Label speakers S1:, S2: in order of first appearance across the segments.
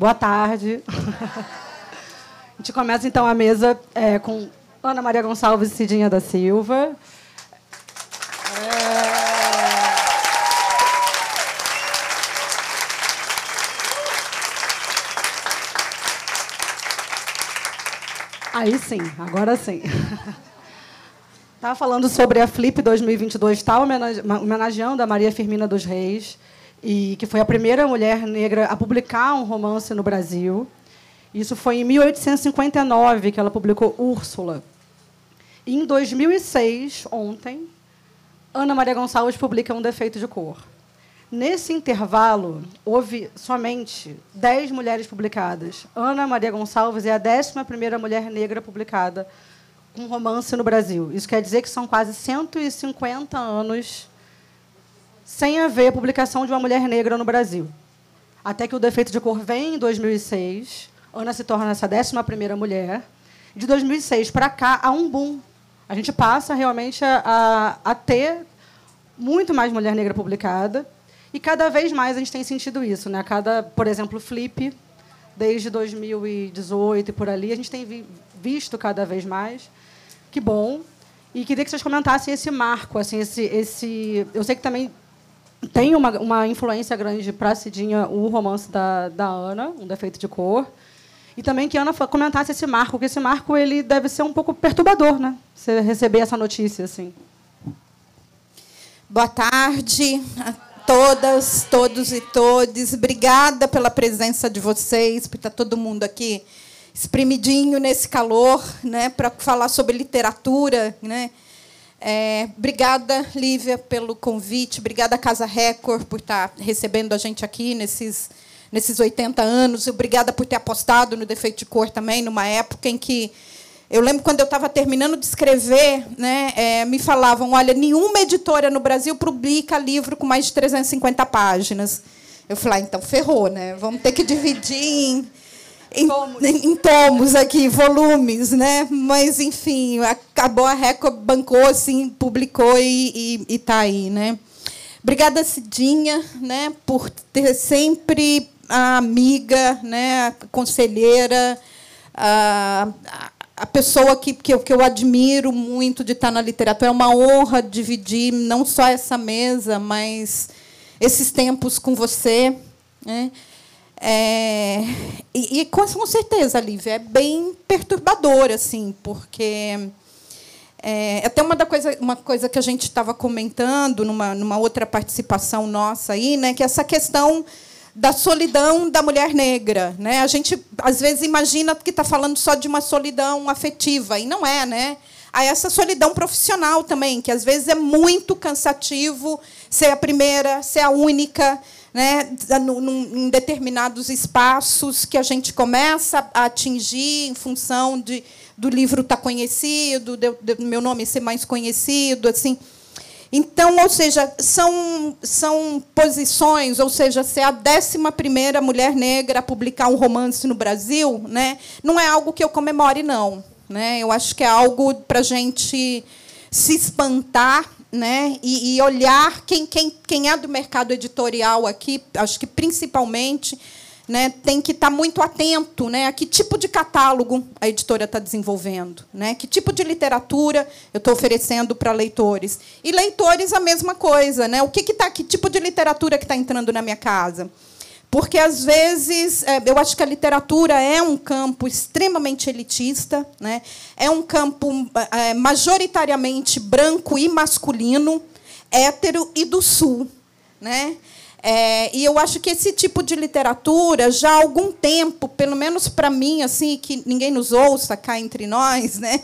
S1: Boa tarde. A gente começa então a mesa é, com Ana Maria Gonçalves e Cidinha da Silva. É... Aí sim, agora sim. Estava falando sobre a Flip 2022, está homenageando a Maria Firmina dos Reis, e que foi a primeira mulher negra a publicar um romance no Brasil. Isso foi em 1859 que ela publicou Úrsula. E em 2006, ontem, Ana Maria Gonçalves publica Um Defeito de Cor. Nesse intervalo, houve somente 10 mulheres publicadas. Ana Maria Gonçalves é a 11ª mulher negra publicada com romance no Brasil. Isso quer dizer que são quase 150 anos sem haver a publicação de uma mulher negra no Brasil. Até que o Defeito de Cor vem em 2006, Ana se torna essa 11ª mulher. De 2006 para cá, há um boom. A gente passa realmente a, a ter muito mais mulher negra publicada. E cada vez mais a gente tem sentido isso. Né? Cada, por exemplo, Flip, desde 2018 e por ali, a gente tem visto cada vez mais. Que bom. E queria que vocês comentassem esse marco, assim, esse, esse. Eu sei que também tem uma, uma influência grande para a Cidinha o romance da, da Ana, Um Defeito de Cor. E também que a Ana comentasse esse marco, porque esse marco ele deve ser um pouco perturbador, né? Você receber essa notícia assim.
S2: Boa tarde todas, todos e todes. Obrigada pela presença de vocês, por estar todo mundo aqui espremidinho nesse calor, né, para falar sobre literatura, né? É, obrigada, Lívia, pelo convite. Obrigada, Casa Record, por estar recebendo a gente aqui nesses, nesses 80 anos. Obrigada por ter apostado no Defeito de Cor também, numa época em que eu lembro quando eu estava terminando de escrever, né, é, me falavam: olha, nenhuma editora no Brasil publica livro com mais de 350 páginas. Eu falei: ah, então ferrou, né? Vamos ter que dividir em, em, tomos. em tomos aqui, volumes, né? Mas, enfim, acabou a Record, bancou, assim, publicou e está aí, né? Obrigada, Cidinha, né, por ter sempre a amiga, né, a conselheira, a, a pessoa que, que, eu, que eu admiro muito de estar na literatura. É uma honra dividir não só essa mesa, mas esses tempos com você. Né? É, e, e, com certeza, Lívia, é bem perturbador, assim, porque é, até uma, da coisa, uma coisa que a gente estava comentando numa, numa outra participação nossa aí, né, que é essa questão da solidão da mulher negra. Né? A gente, às vezes, imagina que está falando só de uma solidão afetiva, e não é. Né? Há essa solidão profissional também, que às vezes é muito cansativo ser a primeira, ser a única, né? em determinados espaços que a gente começa a atingir em função de, do livro estar tá conhecido, do meu nome ser mais conhecido. assim então, ou seja, são, são posições, ou seja, ser a 11 mulher negra a publicar um romance no Brasil, né, não é algo que eu comemore, não. Né? Eu acho que é algo para a gente se espantar né? e, e olhar quem, quem, quem é do mercado editorial aqui, acho que principalmente né, tem que estar tá muito atento né, a que tipo de catálogo a editora está desenvolvendo, né, que tipo de literatura eu estou oferecendo para leitores. E leitores a mesma coisa, né? O que, que, tá, que tipo de literatura que está entrando na minha casa? Porque, às vezes, é, eu acho que a literatura é um campo extremamente elitista, né? é um campo é, majoritariamente branco e masculino, hétero e do sul. Né? É, e eu acho que esse tipo de literatura, já há algum tempo, pelo menos para mim, assim, que ninguém nos ouça cá entre nós, né,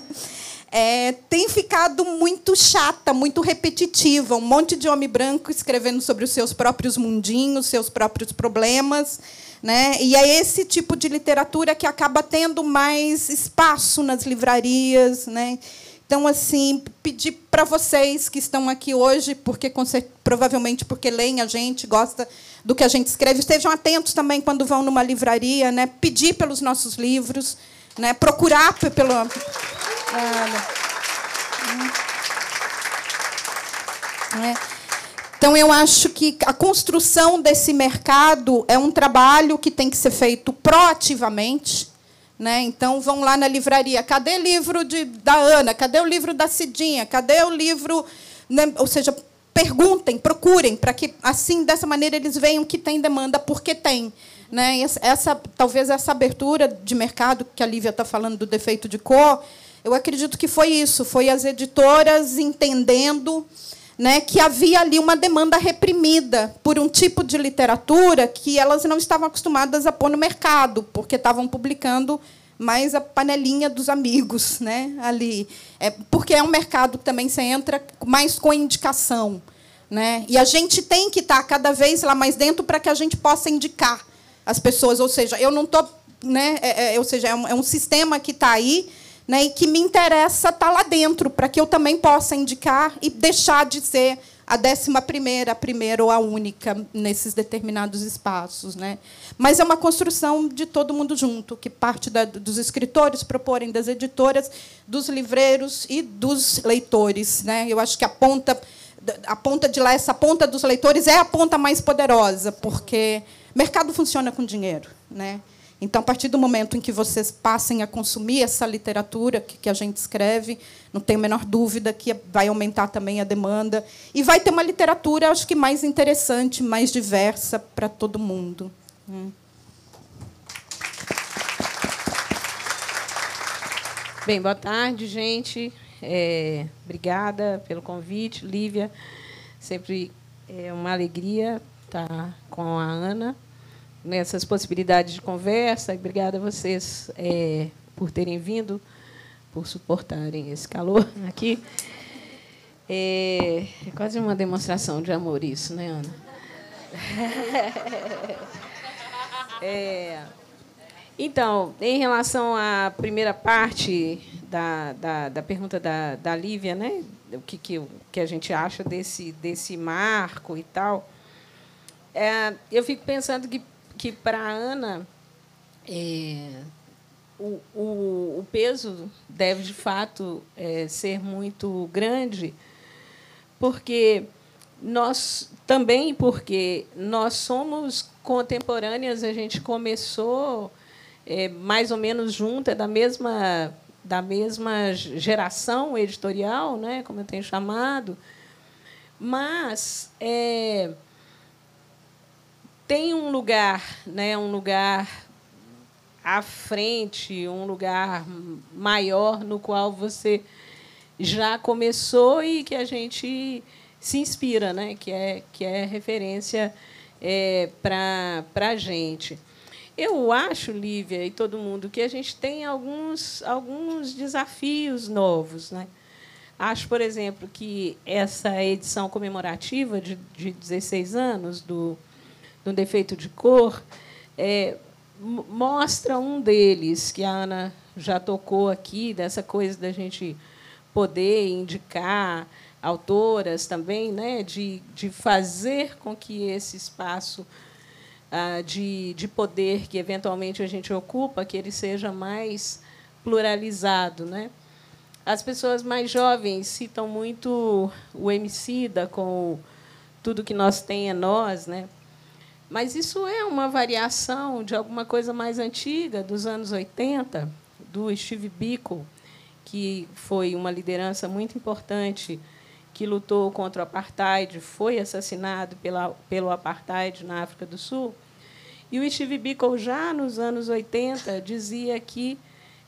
S2: é, tem ficado muito chata, muito repetitiva. Um monte de homem branco escrevendo sobre os seus próprios mundinhos, seus próprios problemas. Né? E é esse tipo de literatura que acaba tendo mais espaço nas livrarias. Né? Então, assim, pedir para vocês que estão aqui hoje, porque provavelmente porque leem a gente, gosta do que a gente escreve, estejam atentos também quando vão numa livraria, né? Pedir pelos nossos livros, né? Procurar pelo é. Então, eu acho que a construção desse mercado é um trabalho que tem que ser feito proativamente. Né? Então, vão lá na livraria. Cadê o livro de, da Ana? Cadê o livro da Cidinha? Cadê o livro. Né? Ou seja, perguntem, procurem, para que, assim, dessa maneira, eles vejam que tem demanda, porque tem. Né? Essa, talvez essa abertura de mercado que a Lívia está falando do defeito de cor, eu acredito que foi isso, foi as editoras entendendo né, que havia ali uma demanda reprimida por um tipo de literatura que elas não estavam acostumadas a pôr no mercado, porque estavam publicando mais a panelinha dos amigos né, ali. É, porque é um mercado que também você entra mais com indicação. Né? E a gente tem que estar cada vez lá mais dentro para que a gente possa indicar as pessoas. Ou seja, eu não estou. Né, é, é, ou seja, é um, é um sistema que está aí né, e que me interessa estar tá lá dentro, para que eu também possa indicar e deixar de ser a décima primeira, a primeira ou a única nesses determinados espaços. Né? Mas é uma construção de todo mundo junto, que parte da, dos escritores proporem, das editoras, dos livreiros e dos leitores. Né? Eu acho que a ponta, a ponta de lá, essa ponta dos leitores é a ponta mais poderosa, porque mercado funciona com dinheiro. Né? Então, a partir do momento em que vocês passem a consumir essa literatura que, a gente escreve, não tenho a menor dúvida que vai aumentar também a demanda. E vai ter uma literatura, acho que mais interessante, mais diversa para todo mundo. Hum.
S3: Bem, boa tarde, gente. É, obrigada pelo convite, Lívia. Sempre é uma alegria estar com a Ana nessas possibilidades de conversa. Obrigada a vocês é, por terem vindo, por suportarem esse calor aqui. É, é quase uma demonstração de amor isso, né, Ana? É, então, em relação à primeira parte da, da, da pergunta da, da Lívia, né, o que, que, que a gente acha desse, desse marco e tal, é, eu fico pensando que que para a Ana é, o, o, o, peso deve, de fato, é, ser muito grande, porque nós também porque nós somos contemporâneas, a gente começou é, mais ou menos junto, é da mesma da mesma geração editorial, né, como eu tenho chamado, mas é, tem um lugar, né, um lugar à frente, um lugar maior no qual você já começou e que a gente se inspira, né, que é que é referência é, para a gente. Eu acho, Lívia e todo mundo, que a gente tem alguns, alguns desafios novos. Né? Acho, por exemplo, que essa edição comemorativa de, de 16 anos do do defeito de cor, é, mostra um deles, que a Ana já tocou aqui, dessa coisa da gente poder indicar autoras também, né, de, de fazer com que esse espaço ah, de, de poder que eventualmente a gente ocupa, que ele seja mais pluralizado. Né? As pessoas mais jovens citam muito o Emicida com tudo que nós tem é nós, né? Mas isso é uma variação de alguma coisa mais antiga, dos anos 80, do Steve Biko, que foi uma liderança muito importante que lutou contra o apartheid, foi assassinado pela, pelo apartheid na África do Sul. E o Steve Biko, já nos anos 80, dizia que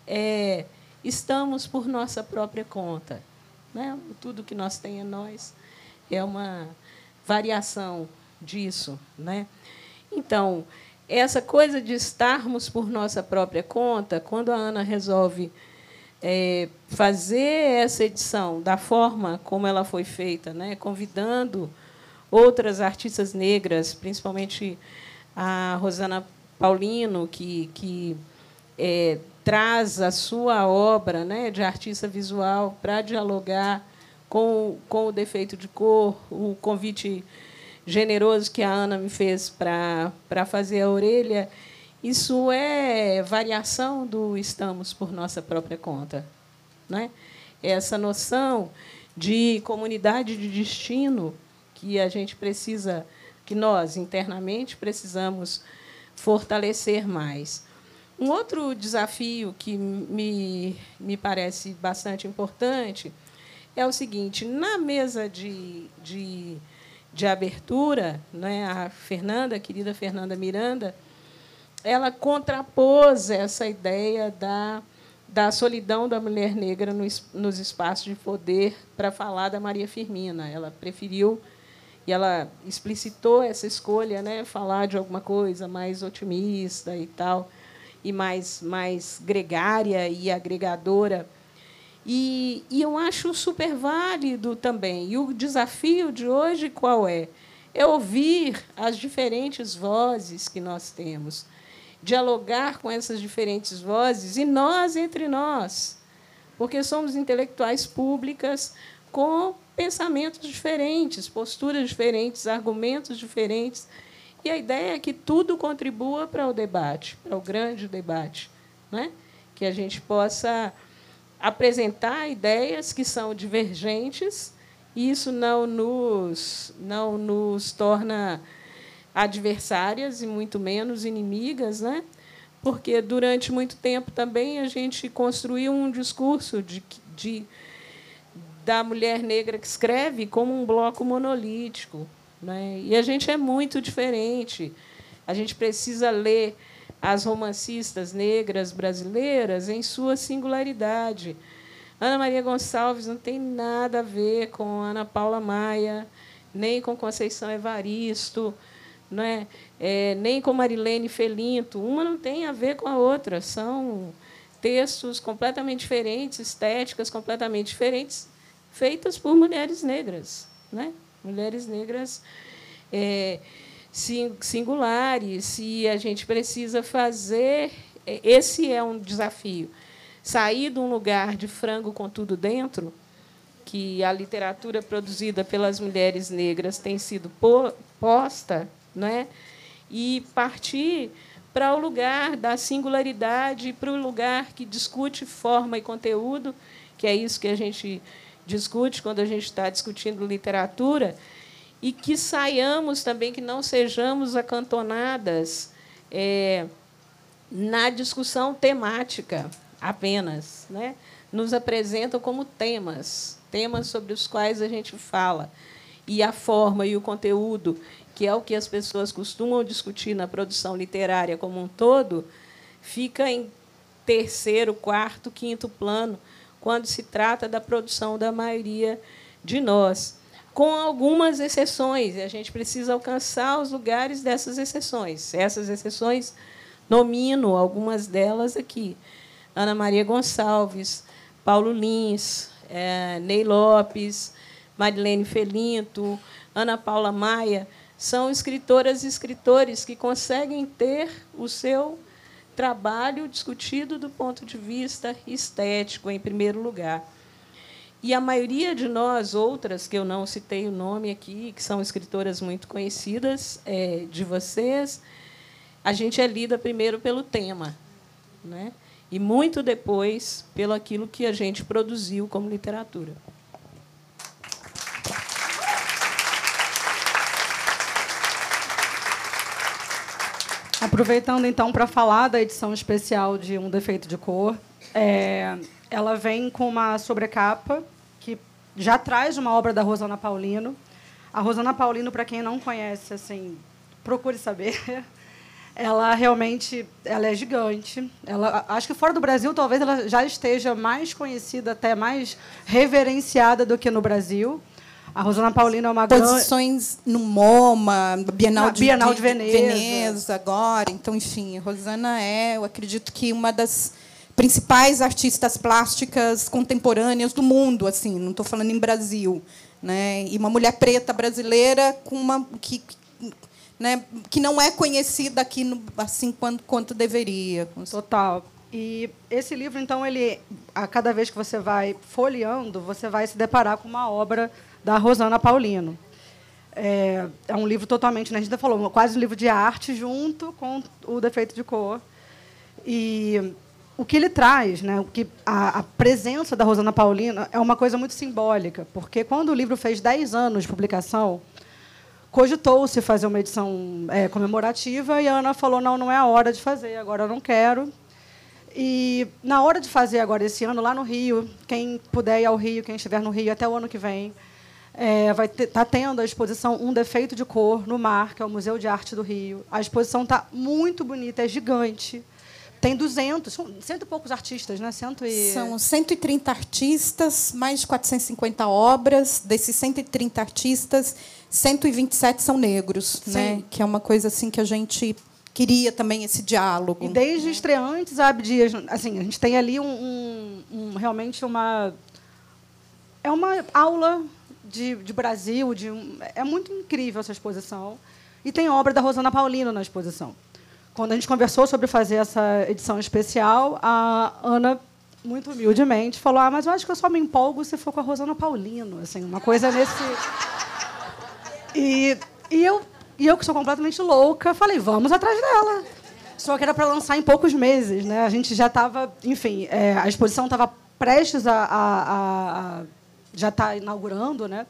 S3: é, estamos por nossa própria conta. Né? Tudo que nós tem é nós. É uma variação disso. Né? Então, essa coisa de estarmos por nossa própria conta, quando a Ana resolve é, fazer essa edição da forma como ela foi feita, né, convidando outras artistas negras, principalmente a Rosana Paulino, que, que é, traz a sua obra né, de artista visual para dialogar com, com o defeito de cor, o convite generoso que a Ana me fez para fazer a orelha, isso é variação do estamos por nossa própria conta. Né? Essa noção de comunidade de destino que a gente precisa, que nós internamente precisamos fortalecer mais. Um outro desafio que me, me parece bastante importante é o seguinte: na mesa de, de, de abertura, né, a Fernanda, a querida Fernanda Miranda, ela contrapôs essa ideia da, da solidão da mulher negra nos, nos espaços de poder para falar da Maria Firmina. Ela preferiu e ela explicitou essa escolha, né, falar de alguma coisa mais otimista e tal, e mais mais gregária e agregadora. E, e eu acho super válido também. E o desafio de hoje qual é? É ouvir as diferentes vozes que nós temos dialogar com essas diferentes vozes e nós entre nós, porque somos intelectuais públicas com pensamentos diferentes, posturas diferentes, argumentos diferentes. E a ideia é que tudo contribua para o debate, para o grande debate, né? que a gente possa apresentar ideias que são divergentes, e isso não nos, não nos torna adversárias e muito menos inimigas, né? porque durante muito tempo também a gente construiu um discurso de, de da mulher negra que escreve como um bloco monolítico. Né? E a gente é muito diferente. A gente precisa ler as romancistas negras brasileiras em sua singularidade. Ana Maria Gonçalves não tem nada a ver com Ana Paula Maia, nem com Conceição Evaristo, não é? é, nem com Marilene Felinto. Uma não tem a ver com a outra. São textos completamente diferentes, estéticas completamente diferentes, feitas por mulheres negras. Né? Mulheres negras é, singulares. E a gente precisa fazer. Esse é um desafio. Sair de um lugar de frango com tudo dentro, que a literatura produzida pelas mulheres negras tem sido posta né? e partir para o lugar da singularidade, para o lugar que discute forma e conteúdo, que é isso que a gente discute quando a gente está discutindo literatura, e que saiamos também, que não sejamos acantonadas é, na discussão temática apenas. Né? Nos apresentam como temas, temas sobre os quais a gente fala. E a forma e o conteúdo que é o que as pessoas costumam discutir na produção literária como um todo, fica em terceiro, quarto, quinto plano quando se trata da produção da maioria de nós, com algumas exceções, e a gente precisa alcançar os lugares dessas exceções. Essas exceções, nomino algumas delas aqui. Ana Maria Gonçalves, Paulo Lins, é, Ney Lopes, Marilene Felinto, Ana Paula Maia, são escritoras e escritores que conseguem ter o seu trabalho discutido do ponto de vista estético, em primeiro lugar. E a maioria de nós, outras, que eu não citei o nome aqui, que são escritoras muito conhecidas é, de vocês, a gente é lida primeiro pelo tema, né? e muito depois pelo aquilo que a gente produziu como literatura.
S1: Aproveitando então para falar da edição especial de Um Defeito de Cor, é, ela vem com uma sobrecapa que já traz uma obra da Rosana Paulino. A Rosana Paulino, para quem não conhece, assim, procure saber. Ela realmente ela é gigante. Ela, acho que fora do Brasil, talvez ela já esteja mais conhecida, até mais reverenciada do que no Brasil. A Rosana Paulina é uma
S2: Posições no MoMA, Bienal, de,
S1: Bienal de, de Veneza.
S2: Veneza agora. Então, enfim, a Rosana é, eu acredito que uma das principais artistas plásticas contemporâneas do mundo, assim, não estou falando em Brasil, né? E uma mulher preta brasileira com uma que né, que não é conhecida aqui no, assim quanto, quanto deveria.
S1: Total. E esse livro, então, ele, a cada vez que você vai folheando, você vai se deparar com uma obra da Rosana Paulino. É, é um livro totalmente, né, a gente falou, quase um livro de arte junto com o defeito de cor. E o que ele traz, né, o que a, a, presença da Rosana Paulino é uma coisa muito simbólica, porque quando o livro fez 10 anos de publicação, cogitou-se fazer uma edição é, comemorativa e a Ana falou: não, não é a hora de fazer, agora eu não quero. E na hora de fazer agora esse ano lá no Rio, quem puder ir ao Rio, quem estiver no Rio até o ano que vem, é, vai estar tá tendo a exposição Um Defeito de Cor no Mar, que é o Museu de Arte do Rio. A exposição está muito bonita, é gigante. Tem 200, são cento e poucos artistas, né? Cento e...
S2: São 130 artistas, mais de 450 obras. Desses 130 artistas, 127 são negros, Sim. né? Que é uma coisa assim que a gente queria também esse diálogo.
S1: E desde estreantes a Abdias, assim, a gente tem ali um, um, um, realmente uma é uma aula de, de Brasil, de é muito incrível essa exposição. E tem obra da Rosana Paulino na exposição. Quando a gente conversou sobre fazer essa edição especial, a Ana muito humildemente falou: "Ah, mas eu acho que eu só me empolgo se for com a Rosana Paulino", assim, uma coisa nesse e, e eu e eu que sou completamente louca, falei: "Vamos atrás dela". Só que era para lançar em poucos meses, né? A gente já estava, enfim, é, a exposição estava prestes a, a, a, já está inaugurando, né?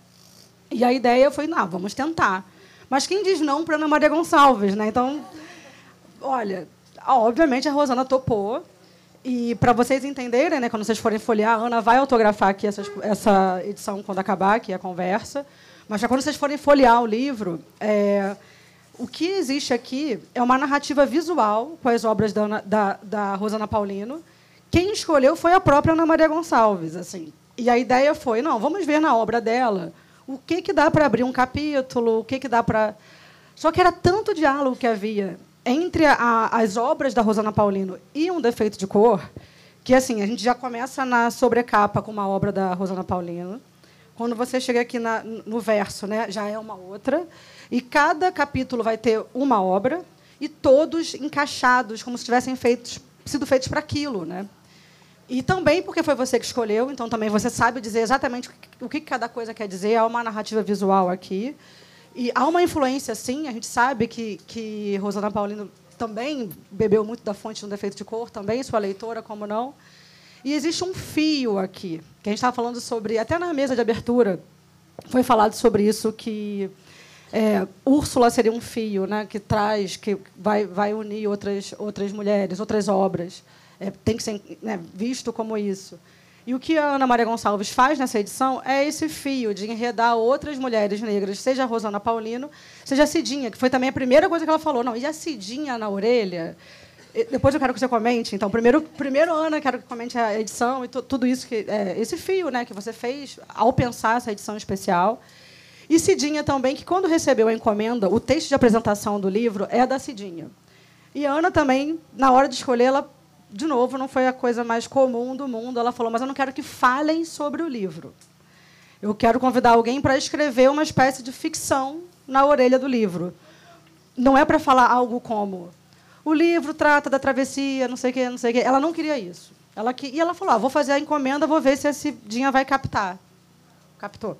S1: E a ideia foi, não, vamos tentar. Mas quem diz não para Ana Maria Gonçalves, né? Então, olha, obviamente a Rosana topou. E para vocês entenderem, né, quando vocês forem folhear, a Ana vai autografar aqui essa, essa edição quando acabar aqui a conversa. Mas quando vocês forem folhear o livro, é, o que existe aqui é uma narrativa visual com as obras da, da, da Rosana Paulino. Quem escolheu foi a própria Ana Maria Gonçalves. Assim, e a ideia foi, não, vamos ver na obra dela o que, que dá para abrir um capítulo, o que, que dá para... Só que era tanto diálogo que havia entre a, as obras da Rosana Paulino e Um Defeito de Cor, que assim a gente já começa na sobrecapa com uma obra da Rosana Paulino. Quando você chega aqui na, no verso, né, já é uma outra. E cada capítulo vai ter uma obra e todos encaixados como se tivessem feitos, sido feitos para aquilo, né? E também porque foi você que escolheu, então também você sabe dizer exatamente o que cada coisa quer dizer. Há uma narrativa visual aqui. E há uma influência, sim. A gente sabe que, que Rosana Paulino também bebeu muito da fonte do defeito de cor, também sua leitora, como não. E existe um fio aqui, que a gente estava falando sobre, até na mesa de abertura, foi falado sobre isso, que é, Úrsula seria um fio né, que traz, que vai, vai unir outras, outras mulheres, outras obras é, tem que ser né, visto como isso. E o que a Ana Maria Gonçalves faz nessa edição é esse fio de enredar outras mulheres negras, seja a Rosana Paulino, seja a Cidinha, que foi também a primeira coisa que ela falou. Não, e a Cidinha na orelha? Depois eu quero que você comente. Então, primeiro, primeiro Ana, quero que comente a edição e tudo isso que é, esse fio, né, que você fez ao pensar essa edição especial. E Cidinha também, que quando recebeu a encomenda, o texto de apresentação do livro é da Cidinha. E a Ana também, na hora de escolher, ela de novo, não foi a coisa mais comum do mundo. Ela falou: Mas eu não quero que falem sobre o livro. Eu quero convidar alguém para escrever uma espécie de ficção na orelha do livro. Não é para falar algo como o livro trata da travessia, não sei o quê, não sei o quê. Ela não queria isso. Ela que... E ela falou: ah, vou fazer a encomenda, vou ver se a Cidinha vai captar. Captou.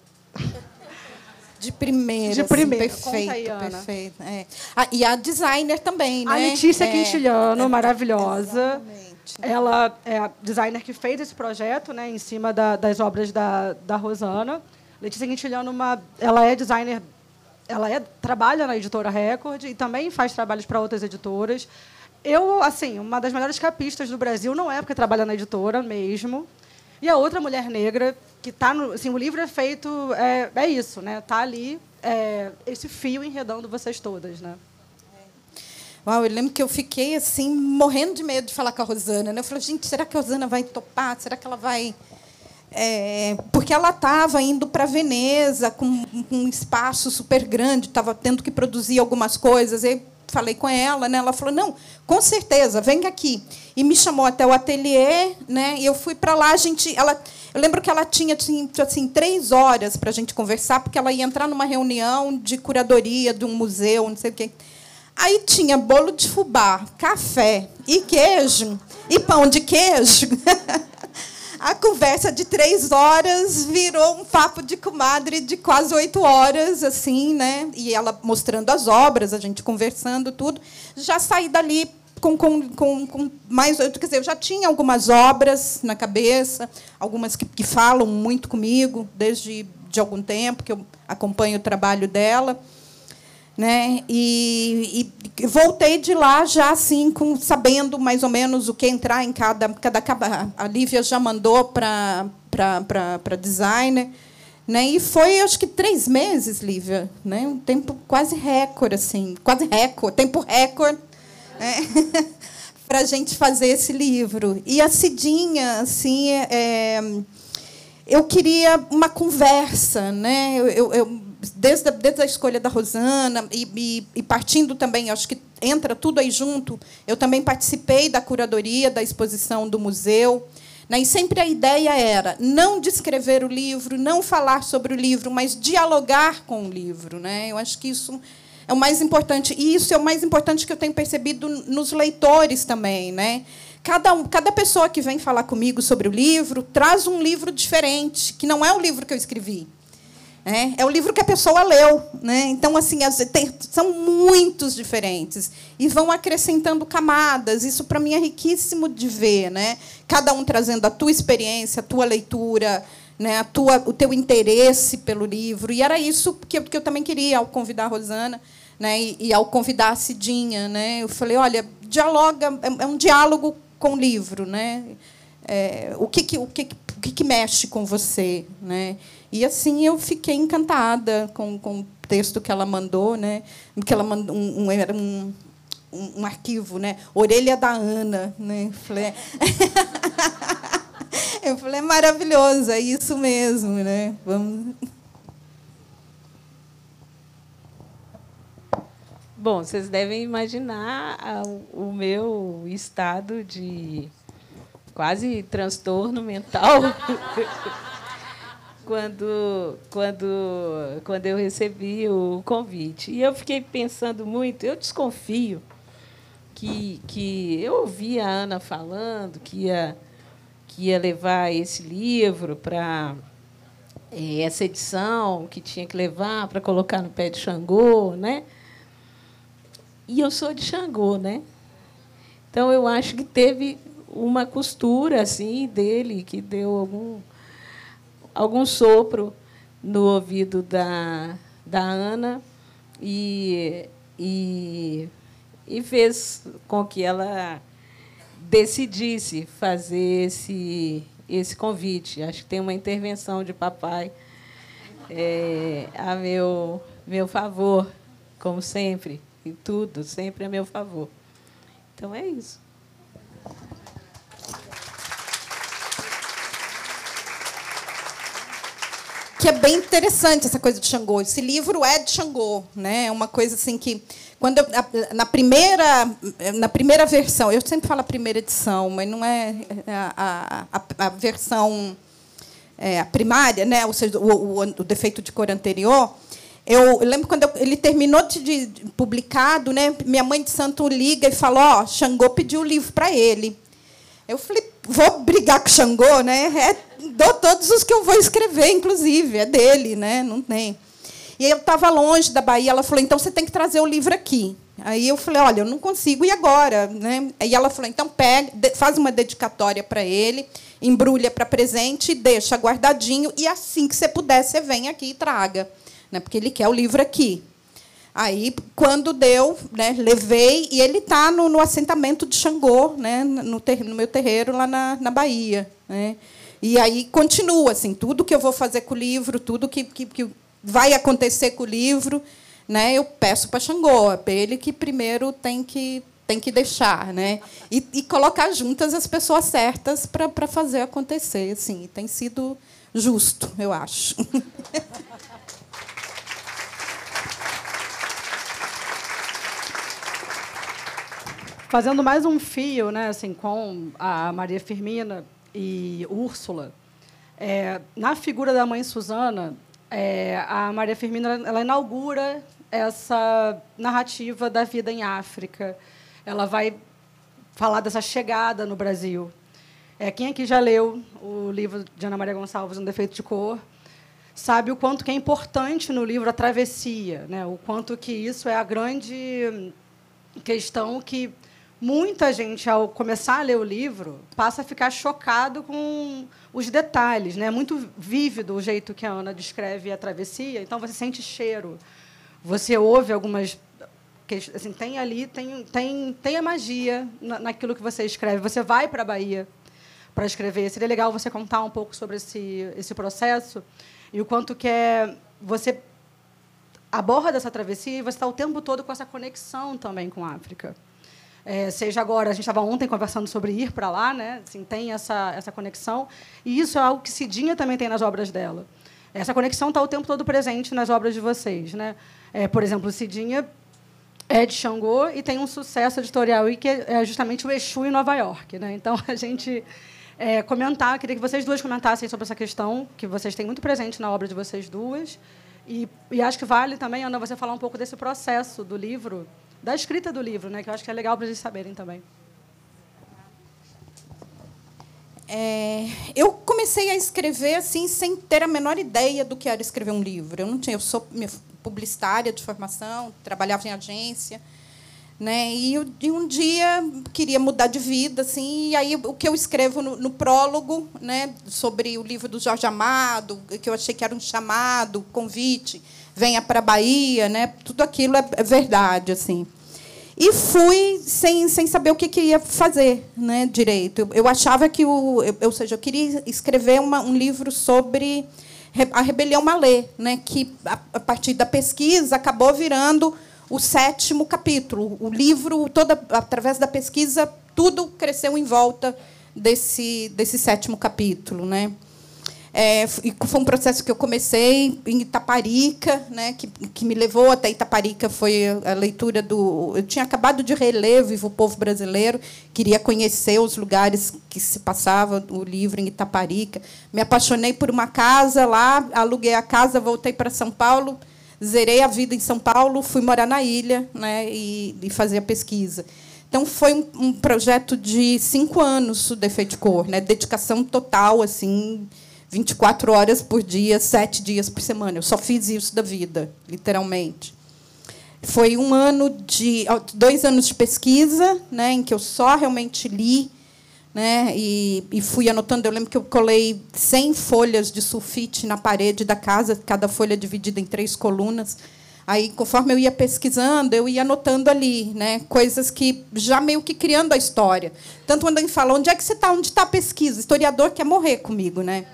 S2: De primeira.
S1: De primeira.
S2: Assim, perfeito, aí, perfeito. É. Ah, e a designer também, né?
S1: A Letícia é, Quintiliano, é, maravilhosa. Exatamente. Ela é a designer que fez esse projeto, né, em cima da, das obras da, da Rosana. Letícia Quintiliano, uma, ela é designer, ela é, trabalha na editora Record e também faz trabalhos para outras editoras. Eu, assim, uma das melhores capistas do Brasil, não é porque trabalha na editora mesmo. E a outra mulher negra que está no, assim, o livro é feito é, é isso, né? Tá ali é, esse fio enredando vocês todas, né?
S2: Uau, eu lembro que eu fiquei assim morrendo de medo de falar com a Rosana. Né? Eu falei, gente, será que a Rosana vai topar? Será que ela vai é, porque ela estava indo para Veneza com, com, um espaço super grande, estava tendo que produzir algumas coisas. E falei com ela, né? Ela falou: "Não, com certeza, vem aqui". E me chamou até o ateliê, né? E eu fui para lá, a gente, ela, eu lembro que ela tinha assim, assim três horas para a gente conversar, porque ela ia entrar numa reunião de curadoria de um museu, não sei o quê. Aí tinha bolo de fubá, café e queijo e pão de queijo. A conversa de três horas virou um papo de comadre de quase oito horas, assim, né? E ela mostrando as obras, a gente conversando, tudo. Já saí dali com, com, com, com, mais. Quer dizer, eu já tinha algumas obras na cabeça, algumas que, que falam muito comigo desde de algum tempo, que eu acompanho o trabalho dela. Né? E, e, voltei de lá já assim com sabendo mais ou menos o que entrar em cada cada a Lívia já mandou para designer, né? E foi acho que três meses, Lívia, né? Um tempo quase recorde assim, quase recorde, tempo recorde, né? para a gente fazer esse livro. E a Cidinha, assim, é, eu queria uma conversa, né? eu, eu desde a, desde a escolha da Rosana e, e, e, partindo também, acho que entra tudo aí junto. Eu também participei da curadoria da exposição do museu. Né, e sempre a ideia era não descrever o livro, não falar sobre o livro, mas dialogar com o livro. Né? Eu acho que isso é o mais importante. E isso é o mais importante que eu tenho percebido nos leitores também. Né? Cada, cada pessoa que vem falar comigo sobre o livro traz um livro diferente, que não é o livro que eu escrevi. É, é o livro que a pessoa leu. Né? Então, assim, as, tem, são muitos diferentes. E vão acrescentando camadas. Isso, para mim, é riquíssimo de ver. Né? Cada um trazendo a tua experiência, a tua leitura, né? a tua, o teu interesse pelo livro. E era isso que eu, que eu também queria ao convidar a Rosana né? e, e ao convidar a Cidinha. Né? Eu falei, olha, dialoga, é, é um diálogo com o livro. Né? É, o que, que, o que, o que, que mexe com você? Né? E assim eu fiquei encantada com, com o texto que ela mandou, né? Que ela mandou um, um, um, um, arquivo, né? Orelha da Ana, né? Falei, é. eu falei, é maravilhoso, é isso mesmo, né? Vamos.
S3: Bom, vocês devem imaginar o meu estado de quase transtorno mental quando, quando, quando eu recebi o convite. E eu fiquei pensando muito, eu desconfio que, que eu ouvi a Ana falando que ia, que ia levar esse livro para é, essa edição, que tinha que levar para colocar no pé de Xangô, né? E eu sou de Xangô, né? Então eu acho que teve uma costura assim dele que deu algum algum sopro no ouvido da, da Ana e, e, e fez com que ela decidisse fazer esse, esse convite. Acho que tem uma intervenção de papai é, a meu, meu favor, como sempre, em tudo, sempre a meu favor. Então é isso.
S2: É bem interessante essa coisa de Xangô. Esse livro é de Xangô, né? É uma coisa assim que quando eu, na primeira na primeira versão, eu sempre falo a primeira edição, mas não é, é a, a, a versão é, a primária, né? Ou seja, o, o, o, defeito de cor anterior. Eu, lembro quando ele terminou de, de, publicado, né? Minha mãe de santo liga e falou: ó, Xangô pediu o livro para ele. Eu falei, vou brigar com Xangô, né? É, dou todos os que eu vou escrever, inclusive, é dele, né? Não tem. E eu estava longe da Bahia, ela falou, então você tem que trazer o livro aqui. Aí eu falei, olha, eu não consigo, e agora? Né? Aí ela falou, então pega, faz uma dedicatória para ele, embrulha para presente, deixa guardadinho, e assim que você puder, você vem aqui e traga. Né? Porque ele quer o livro aqui. Aí, quando deu, né, levei, e ele está no, no, assentamento de Xangô, né, no, ter, no meu terreiro lá na, na Bahia. Né? E aí continua, assim, tudo que eu vou fazer com o livro, tudo que, que, que vai acontecer com o livro, né, eu peço para Xangô, para ele que primeiro tem que, tem que deixar. Né? E, e colocar juntas as pessoas certas para fazer acontecer. Assim, tem sido justo, eu acho.
S1: Fazendo mais um fio, né, assim, com a Maria Firmina e Úrsula, é, na figura da mãe Susana, é, a Maria Firmina ela inaugura essa narrativa da vida em África. Ela vai falar dessa chegada no Brasil. É, quem aqui já leu o livro de Ana Maria Gonçalves, Um Defeito de Cor, sabe o quanto que é importante no livro a travessia, né? o quanto que isso é a grande questão que muita gente, ao começar a ler o livro, passa a ficar chocado com os detalhes. É né? muito vívido o jeito que a Ana descreve a travessia, então você sente cheiro. você ouve algumas assim, tem ali, tem, tem, tem a magia naquilo que você escreve. Você vai para a Bahia para escrever. Seria legal você contar um pouco sobre esse, esse processo e o quanto que é você aborda essa travessia e você está o tempo todo com essa conexão também com a África. É, seja agora, a gente estava ontem conversando sobre ir para lá, né? Assim, tem essa, essa conexão. E isso é algo que Cidinha também tem nas obras dela. Essa conexão está o tempo todo presente nas obras de vocês. Né? É, por exemplo, Cidinha é de Xangô e tem um sucesso editorial aí que é justamente o Exu em Nova York. Né? Então, a gente é, comentar, queria que vocês duas comentassem sobre essa questão, que vocês têm muito presente na obra de vocês duas. E, e acho que vale também, Ana, você falar um pouco desse processo do livro, da escrita do livro, né? que eu acho que é legal para eles saberem também.
S2: É, eu comecei a escrever assim sem ter a menor ideia do que era escrever um livro. Eu não tinha, eu sou publicitária de formação, trabalhava em agência, né? E, eu, um dia queria mudar de vida, assim. E aí o que eu escrevo no, no, prólogo, né, sobre o livro do Jorge Amado, que eu achei que era um chamado, convite, venha para a Bahia, né? Tudo aquilo é, é verdade, assim. E fui sem, sem saber o que queria fazer né, direito. Eu, eu achava que, o, eu, ou seja, eu queria escrever uma, um livro sobre a rebelião malê, né, que, a, a partir da pesquisa, acabou virando o sétimo capítulo. O livro, toda, através da pesquisa, tudo cresceu em volta desse, desse sétimo capítulo. Né? É, foi um processo que eu comecei em Itaparica, né, que, que me levou até Itaparica foi a leitura do. Eu tinha acabado de reler o Vivo Povo Brasileiro, queria conhecer os lugares que se passava o livro em Itaparica. Me apaixonei por uma casa lá, aluguei a casa, voltei para São Paulo, zerei a vida em São Paulo, fui morar na ilha né, e, e fazer a pesquisa. Então foi um, um projeto de cinco anos o Defeito de Cor, né, dedicação total assim 24 horas por dia, sete dias por semana. Eu só fiz isso da vida, literalmente. Foi um ano de dois anos de pesquisa, né, em que eu só realmente li, né, e, e fui anotando. Eu lembro que eu colei 100 folhas de sulfite na parede da casa, cada folha dividida em três colunas. Aí, conforme eu ia pesquisando, eu ia anotando ali, né, coisas que já meio que criando a história. Tanto quando ele fala, onde é que você está? Onde está a pesquisa? O historiador quer morrer comigo, né?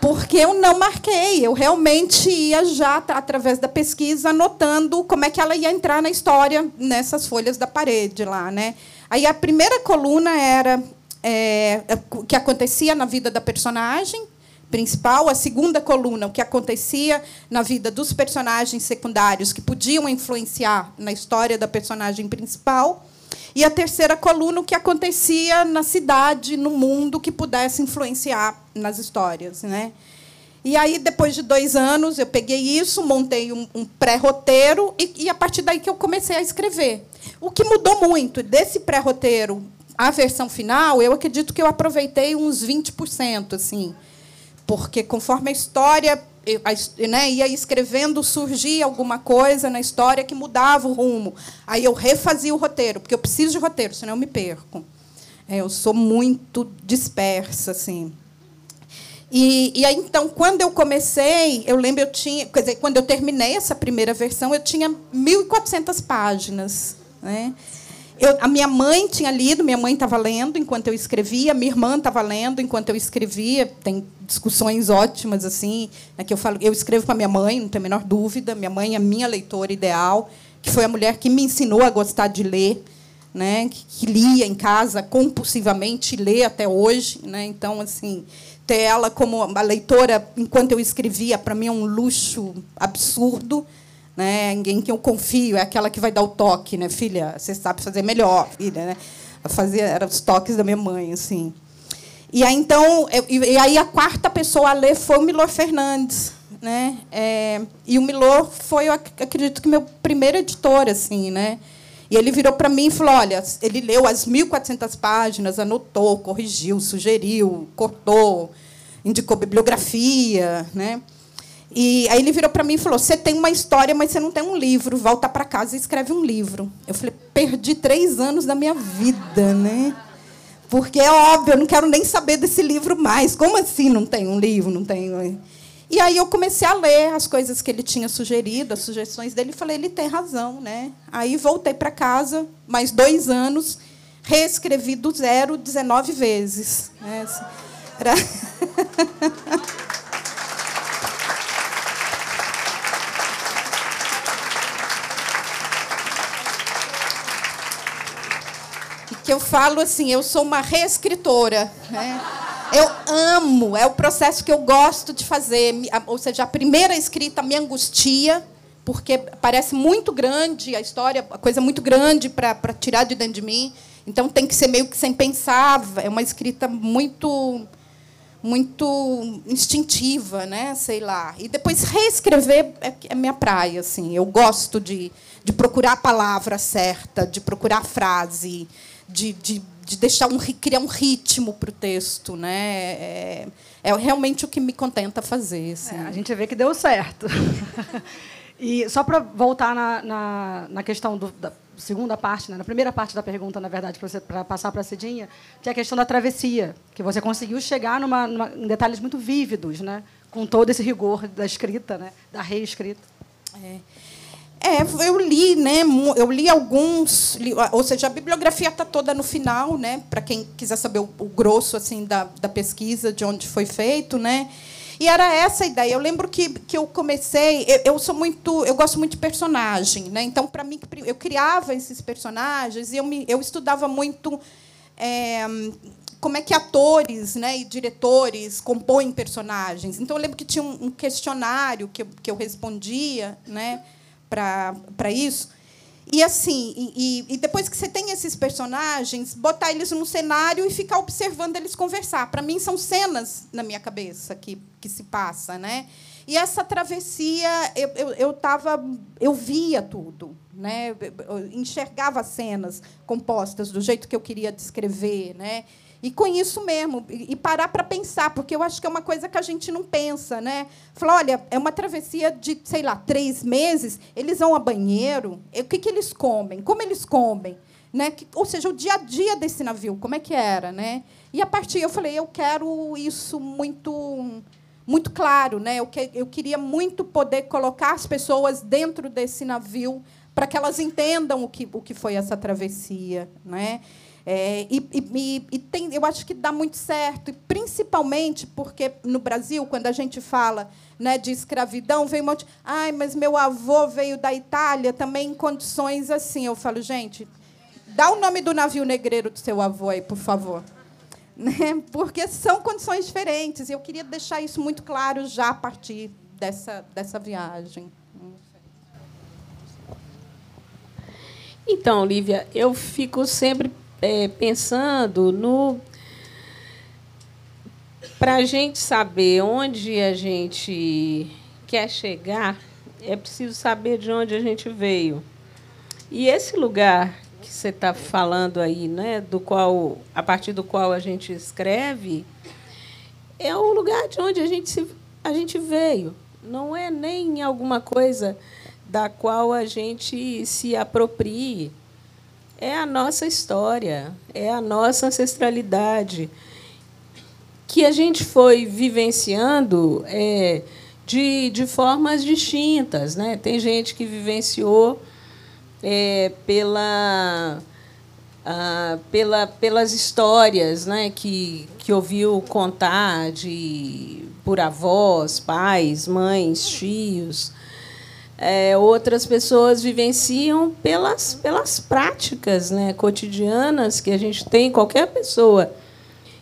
S2: Porque eu não marquei. Eu realmente ia já, através da pesquisa, anotando como é que ela ia entrar na história nessas folhas da parede lá. Né? Aí a primeira coluna era é, o que acontecia na vida da personagem principal, a segunda coluna, o que acontecia na vida dos personagens secundários que podiam influenciar na história da personagem principal. E a terceira coluna, o que acontecia na cidade, no mundo, que pudesse influenciar nas histórias. Né? E aí, depois de dois anos, eu peguei isso, montei um, um pré-roteiro, e, e, a partir daí que eu comecei a escrever. O que mudou muito desse pré-roteiro à versão final, eu acredito que eu aproveitei uns 20%. Assim, porque conforme a história né, ia escrevendo, surgia alguma coisa na história que mudava o rumo. Aí eu refazia o roteiro, porque eu preciso de roteiro, senão eu me perco. É, eu sou muito dispersa, assim. E, e aí, então, quando eu comecei, eu lembro, eu tinha, quer dizer, quando eu terminei essa primeira versão, eu tinha 1.400 páginas. Né? Eu, a minha mãe tinha lido, minha mãe estava lendo enquanto eu escrevia, minha irmã estava lendo enquanto eu escrevia. Tem discussões ótimas assim, né, que eu falo, eu escrevo para minha mãe, não tem a menor dúvida. Minha mãe é a minha leitora ideal, que foi a mulher que me ensinou a gostar de ler, né, que, que lia em casa compulsivamente, lê até hoje, né? Então assim, ter ela como a leitora enquanto eu escrevia para mim é um luxo absurdo né? Em quem eu confio é aquela que vai dar o toque, né, filha? Você sabe fazer melhor, filha, né? Fazia eram os toques da minha mãe, assim. E aí então, eu, e aí a quarta pessoa a ler foi o Milor Fernandes, né? É, e o Milor foi, eu acredito que meu primeiro editor, assim, né? E ele virou para mim e falou: olha, ele leu as 1.400 páginas, anotou, corrigiu, sugeriu, cortou, indicou bibliografia, né? E aí ele virou para mim e falou: Você tem uma história, mas você não tem um livro. Volta para casa e escreve um livro. Eu falei: Perdi três anos da minha vida, né? Porque é óbvio, eu não quero nem saber desse livro mais. Como assim não tem um livro? Não tenho. E aí eu comecei a ler as coisas que ele tinha sugerido, as sugestões dele, e falei, ele tem razão, né? Aí voltei para casa, mais dois anos, reescrevi do zero 19 vezes. Né? Era... que eu falo assim, eu sou uma reescritora. Né? Eu amo, é o processo que eu gosto de fazer. Ou seja, a primeira escrita me angustia, porque parece muito grande a história, a coisa muito grande para tirar de dentro de mim. Então tem que ser meio que sem pensar. É uma escrita muito muito instintiva, né? Sei lá. E depois reescrever é, é minha praia, assim. Eu gosto de, de procurar a palavra certa, de procurar a frase de, de, de deixar um, criar um ritmo para o texto. Né? É, é, realmente o que me contenta fazer. Assim. É,
S1: a gente vê que deu certo. e só para voltar na, na, na questão do, da segunda parte, né, na primeira parte da pergunta, na verdade, para passar para a Cidinha, que é a questão da travessia, que você conseguiu chegar numa, numa, em detalhes muito vívidos, né, com todo esse rigor da escrita, né, da reescrita.
S2: É. É, eu li, né? Eu li alguns, li, ou seja, a bibliografia está toda no final, né? Para quem quiser saber o, o, grosso assim da, da pesquisa, de onde foi feito, né? E era essa a ideia. Eu lembro que, que eu comecei. Eu, eu sou muito, eu gosto muito de personagem, né? Então, para mim, eu criava esses personagens e eu me, eu estudava muito. É, como é que atores né, e diretores compõem personagens. Então, eu lembro que tinha um, questionário que eu, que eu respondia, né? Para isso. E assim, e, e, depois que você tem esses personagens, botar eles no cenário e ficar observando eles conversar. Para mim são cenas na minha cabeça que, que se passa, né? E essa travessia, eu, eu, eu, tava, eu via tudo, né? Eu enxergava cenas compostas do jeito que eu queria descrever, né? E com isso mesmo, e parar para pensar, porque eu acho que é uma coisa que a gente não pensa, né? Falar, olha, é uma travessia de, sei lá, três meses, eles vão a banheiro, o que, que eles comem, como eles comem, né? Ou seja, o dia a dia desse navio, como é que era, né? E a partir eu falei, eu quero isso muito muito claro, né? Eu, que, eu queria muito poder colocar as pessoas dentro desse navio para que elas entendam o que, o que foi essa travessia, né? É, e, e, e tem, eu acho que dá muito certo, principalmente porque no Brasil, quando a gente fala né, de escravidão, vem um monte. Ai, mas meu avô veio da Itália também em condições assim. Eu falo, gente, dá o nome do navio negreiro do seu avô aí, por favor. Né? Porque são condições diferentes. E eu queria deixar isso muito claro já a partir dessa, dessa viagem.
S3: Então, Lívia, eu fico sempre é, pensando no. Para a gente saber onde a gente quer chegar, é preciso saber de onde a gente veio. E esse lugar que você está falando aí, né, do qual, a partir do qual a gente escreve, é o lugar de onde a gente, se, a gente veio. Não é nem alguma coisa da qual a gente se aproprie é a nossa história, é a nossa ancestralidade, que a gente foi vivenciando é, de, de formas distintas. Né? Tem gente que vivenciou é, pela, ah, pela, pelas histórias né? que, que ouviu contar de, por avós, pais, mães, tios é, outras pessoas vivenciam pelas, pelas práticas né, cotidianas que a gente tem. Qualquer pessoa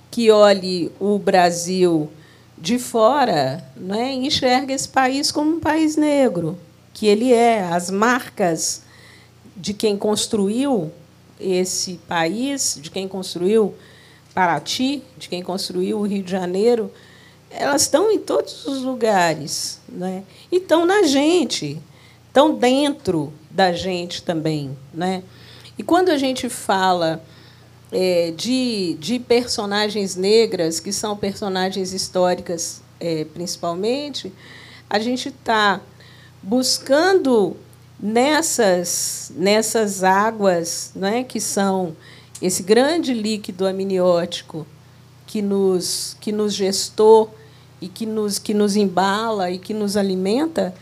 S3: que olhe o Brasil de fora né, enxerga esse país como um país negro, que ele é. As marcas de quem construiu esse país, de quem construiu Paraty, de quem construiu o Rio de Janeiro, elas estão em todos os lugares. Né? E estão na gente estão dentro da gente também. Né? E quando a gente fala é, de, de personagens negras, que são personagens históricas é, principalmente, a gente está buscando nessas, nessas águas, né, que são esse grande líquido amniótico que nos, que nos gestou e que nos, que nos embala e que nos alimenta,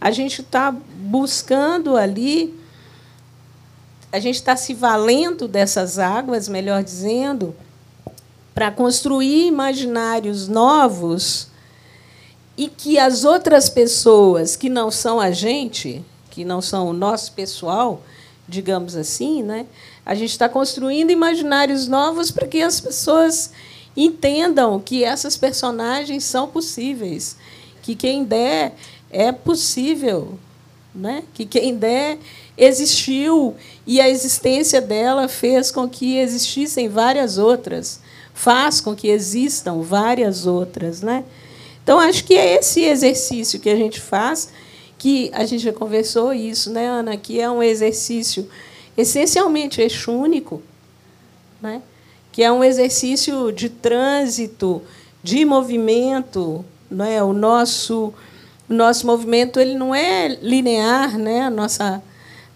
S3: a gente está buscando ali, a gente está se valendo dessas águas, melhor dizendo, para construir imaginários novos e que as outras pessoas que não são a gente, que não são o nosso pessoal, digamos assim, né? A gente está construindo imaginários novos para que as pessoas entendam que essas personagens são possíveis, que quem der é possível, né? que quem der existiu e a existência dela fez com que existissem várias outras, faz com que existam várias outras. Né? Então, acho que é esse exercício que a gente faz, que a gente já conversou isso, né, Ana, que é um exercício essencialmente exúnico, né? que é um exercício de trânsito, de movimento, não é? O nosso o nosso movimento ele não é linear, né? A nossa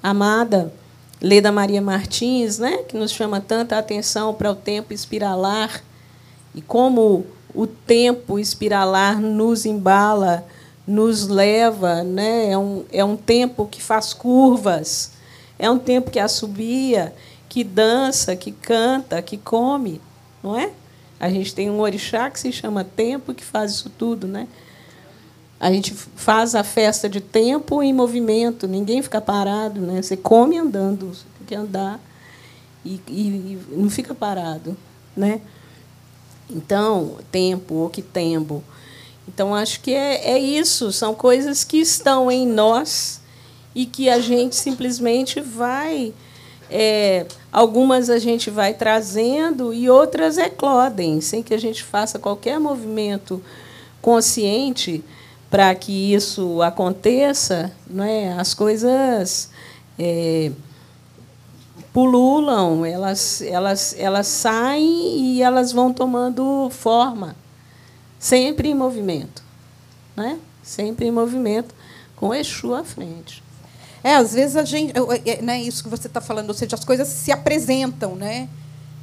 S3: amada Leda Maria Martins, né? Que nos chama tanta atenção para o tempo espiralar e como o tempo espiralar nos embala, nos leva, né? É um, é um tempo que faz curvas, é um tempo que assobia, que dança, que canta, que come, não é? A gente tem um orixá que se chama tempo que faz isso tudo, né? A gente faz a festa de tempo em movimento, ninguém fica parado, né? Você come andando, você tem que andar e, e, e não fica parado, né? Então, tempo, o que tempo. Então, acho que é, é isso, são coisas que estão em nós e que a gente simplesmente vai é, algumas a gente vai trazendo e outras eclodem, sem que a gente faça qualquer movimento consciente para que isso aconteça. Não é? As coisas é, pululam, elas, elas, elas saem e elas vão tomando forma, sempre em movimento. Né? Sempre em movimento, com Exu à frente.
S2: É, às vezes a gente. Né, isso que você está falando, ou seja, as coisas se apresentam, né?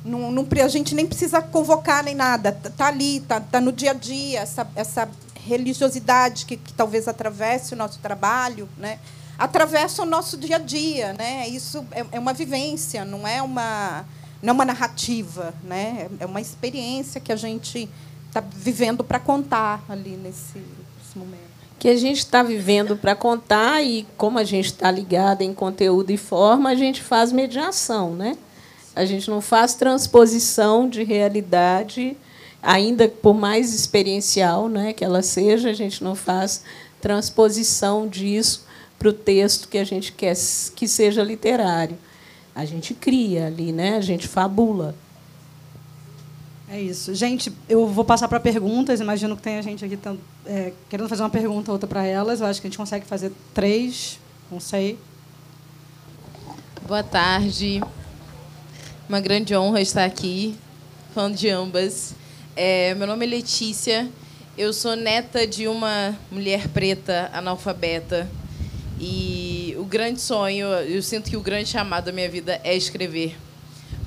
S2: Não, não, a gente nem precisa convocar nem nada. Está ali, está tá no dia a dia, essa, essa religiosidade que, que talvez atravesse o nosso trabalho, né? atravessa o nosso dia a dia. Né? Isso é, é uma vivência, não é uma, não é uma narrativa. Né? É uma experiência que a gente está vivendo para contar ali nesse, nesse momento
S3: que a gente está vivendo para contar e como a gente está ligado em conteúdo e forma, a gente faz mediação, né? A gente não faz transposição de realidade, ainda por mais experiencial, né, que ela seja, a gente não faz transposição disso para o texto que a gente quer que seja literário. A gente cria ali, né? A gente fabula.
S1: É isso. Gente, eu vou passar para perguntas. Imagino que tenha gente aqui é, querendo fazer uma pergunta ou outra para elas. Eu acho que a gente consegue fazer três, não sei.
S4: Boa tarde. Uma grande honra estar aqui, falando de ambas. É, meu nome é Letícia. Eu sou neta de uma mulher preta analfabeta. E o grande sonho, eu sinto que o grande chamado da minha vida é escrever.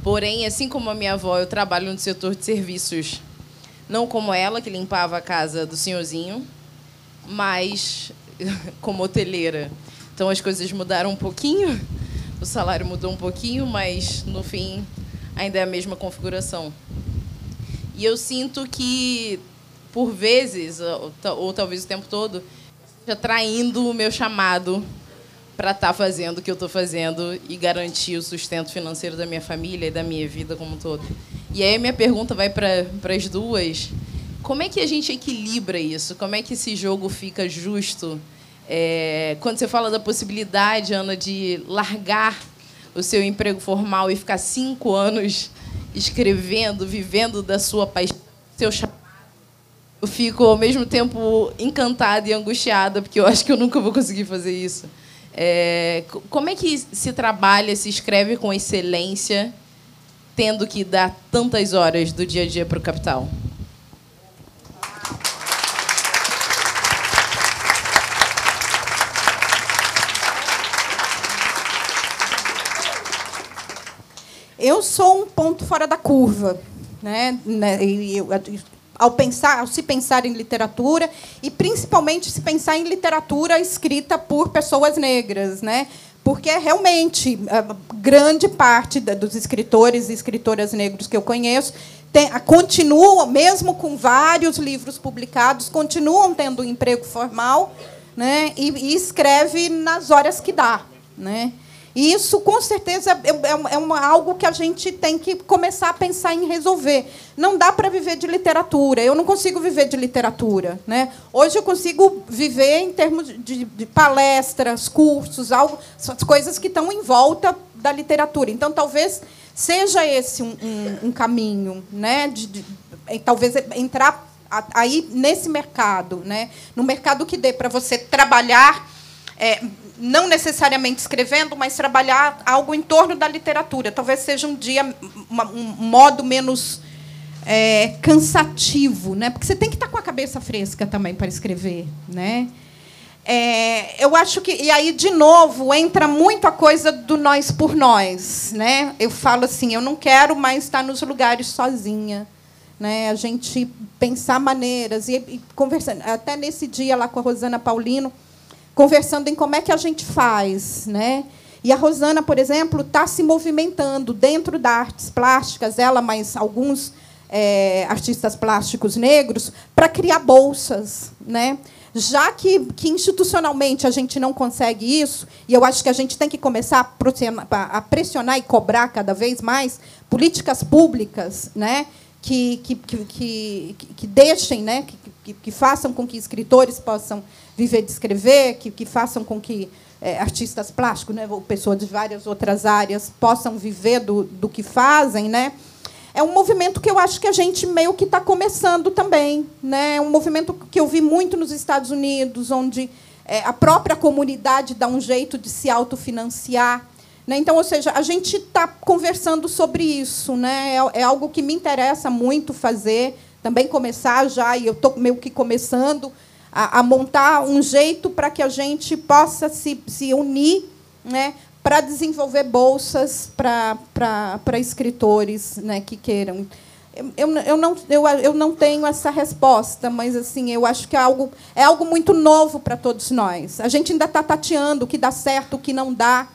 S4: Porém, assim como a minha avó, eu trabalho no setor de serviços. Não como ela, que limpava a casa do senhorzinho, mas como hoteleira. Então as coisas mudaram um pouquinho, o salário mudou um pouquinho, mas no fim ainda é a mesma configuração. E eu sinto que, por vezes, ou, ou talvez o tempo todo, já traindo o meu chamado para estar tá fazendo o que eu estou fazendo e garantir o sustento financeiro da minha família e da minha vida como um todo. E aí minha pergunta vai para as duas. Como é que a gente equilibra isso? Como é que esse jogo fica justo? É, quando você fala da possibilidade, Ana, de largar o seu emprego formal e ficar cinco anos escrevendo, vivendo da sua paixão, seu chamado, eu fico ao mesmo tempo encantada e angustiada, porque eu acho que eu nunca vou conseguir fazer isso. É, como é que se trabalha, se escreve com excelência, tendo que dar tantas horas do dia a dia para o capital?
S2: Eu sou um ponto fora da curva, né? né eu, ao pensar, ao se pensar em literatura e principalmente se pensar em literatura escrita por pessoas negras, né? Porque realmente grande parte dos escritores e escritoras negros que eu conheço tem, continuam, mesmo com vários livros publicados, continuam tendo um emprego formal, né? E, e escreve nas horas que dá, né? E isso, com certeza, é, é, é uma, algo que a gente tem que começar a pensar em resolver. Não dá para viver de literatura. Eu não consigo viver de literatura. Né? Hoje eu consigo viver em termos de, palestras, cursos, algo, as coisas que estão em volta da literatura. Então, talvez seja esse um, um, um caminho, né? De, de, talvez entrar aí nesse mercado, né? no mercado que dê para você trabalhar. É, não necessariamente escrevendo, mas trabalhar algo em torno da literatura. Talvez seja um dia um modo menos é, cansativo, né? Porque você tem que estar com a cabeça fresca também para escrever, né? É, eu acho que e aí de novo entra muito a coisa do nós por nós, né? Eu falo assim, eu não quero mais estar nos lugares sozinha, né? A gente pensar maneiras e, e conversando até nesse dia lá com a Rosana Paulino conversando em como é que a gente faz, né? E a Rosana, por exemplo, está se movimentando dentro das artes plásticas, ela mais alguns é, artistas plásticos negros, para criar bolsas, né? Já que, que institucionalmente a gente não consegue isso, e eu acho que a gente tem que começar a pressionar, a pressionar e cobrar cada vez mais políticas públicas, né? Que, que, que, que, deixem, né? Que, que, que façam com que escritores possam viver de escrever, que, que façam com que é, artistas plásticos, né, ou pessoas de várias outras áreas, possam viver do, do que fazem, né? É um movimento que eu acho que a gente meio que está começando também, né? É um movimento que eu vi muito nos Estados Unidos, onde é, a própria comunidade dá um jeito de se autofinanciar. Né? Então, ou seja, a gente está conversando sobre isso, né? É, é algo que me interessa muito fazer, também começar já, e eu estou meio que começando a, a montar um jeito para que a gente possa se, se unir né, para desenvolver bolsas para escritores né, que queiram. Eu, eu, não, eu, eu não tenho essa resposta, mas assim eu acho que é algo, é algo muito novo para todos nós. A gente ainda está tateando o que dá certo, o que não dá.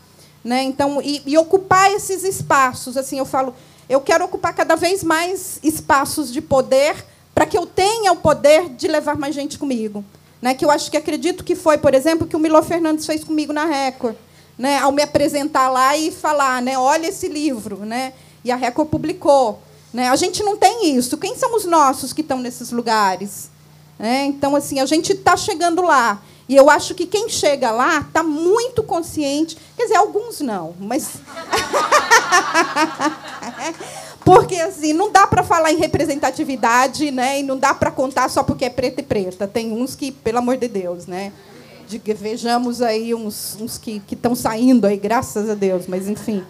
S2: Né? Então, e, e ocupar esses espaços. assim Eu falo, eu quero ocupar cada vez mais espaços de poder para que eu tenha o poder de levar mais gente comigo. Né? Que eu acho que acredito que foi, por exemplo, que o Milor Fernandes fez comigo na Record. Né? Ao me apresentar lá e falar, né? olha esse livro. Né? E a Record publicou. Né? A gente não tem isso. Quem são os nossos que estão nesses lugares? Né? Então, assim, a gente está chegando lá. E eu acho que quem chega lá está muito consciente. Quer dizer, alguns não, mas. Porque assim, não dá para falar em representatividade, né? E não dá para contar só porque é preta e preta. Tem uns que, pelo amor de Deus, né? De que vejamos aí uns, uns que estão saindo aí, graças a Deus, mas enfim.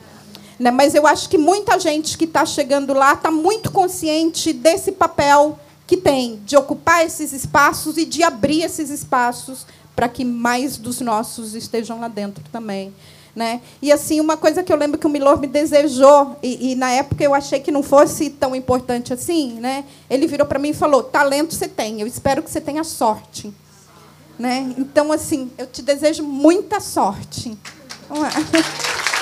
S2: Né? Mas eu acho que muita gente que está chegando lá está muito consciente desse papel que tem de ocupar esses espaços e de abrir esses espaços para que mais dos nossos estejam lá dentro também. Né? E assim, uma coisa que eu lembro que o Milor me desejou, e, e na época eu achei que não fosse tão importante assim, né? ele virou para mim e falou: talento você tem, eu espero que você tenha sorte. Né? Então, assim, eu te desejo muita sorte.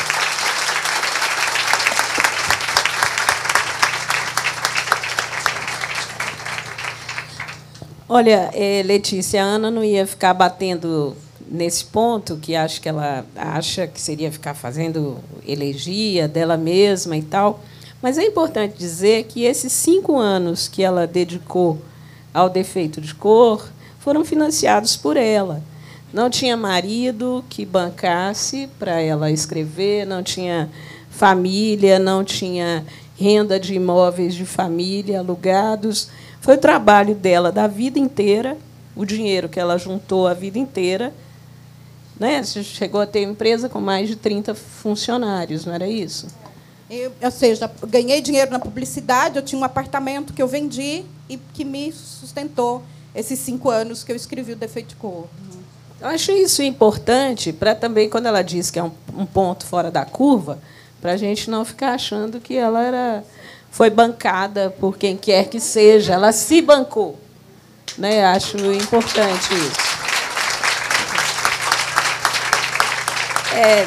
S3: Olha, eh, Letícia, a Ana não ia ficar batendo nesse ponto, que acho que ela acha que seria ficar fazendo elegia dela mesma e tal. Mas é importante dizer que esses cinco anos que ela dedicou ao defeito de cor foram financiados por ela. Não tinha marido que bancasse para ela escrever, não tinha família, não tinha renda de imóveis de família alugados. Foi o trabalho dela da vida inteira, o dinheiro que ela juntou a vida inteira né? Você chegou a ter empresa com mais de 30 funcionários, não era isso?
S2: Eu, ou seja, ganhei dinheiro na publicidade, eu tinha um apartamento que eu vendi e que me sustentou esses cinco anos que eu escrevi o Defeito de Cor.
S3: Eu acho isso importante para também, quando ela diz que é um, um ponto fora da curva, para a gente não ficar achando que ela era foi bancada por quem quer que seja, ela se bancou. Né? Acho importante isso. É,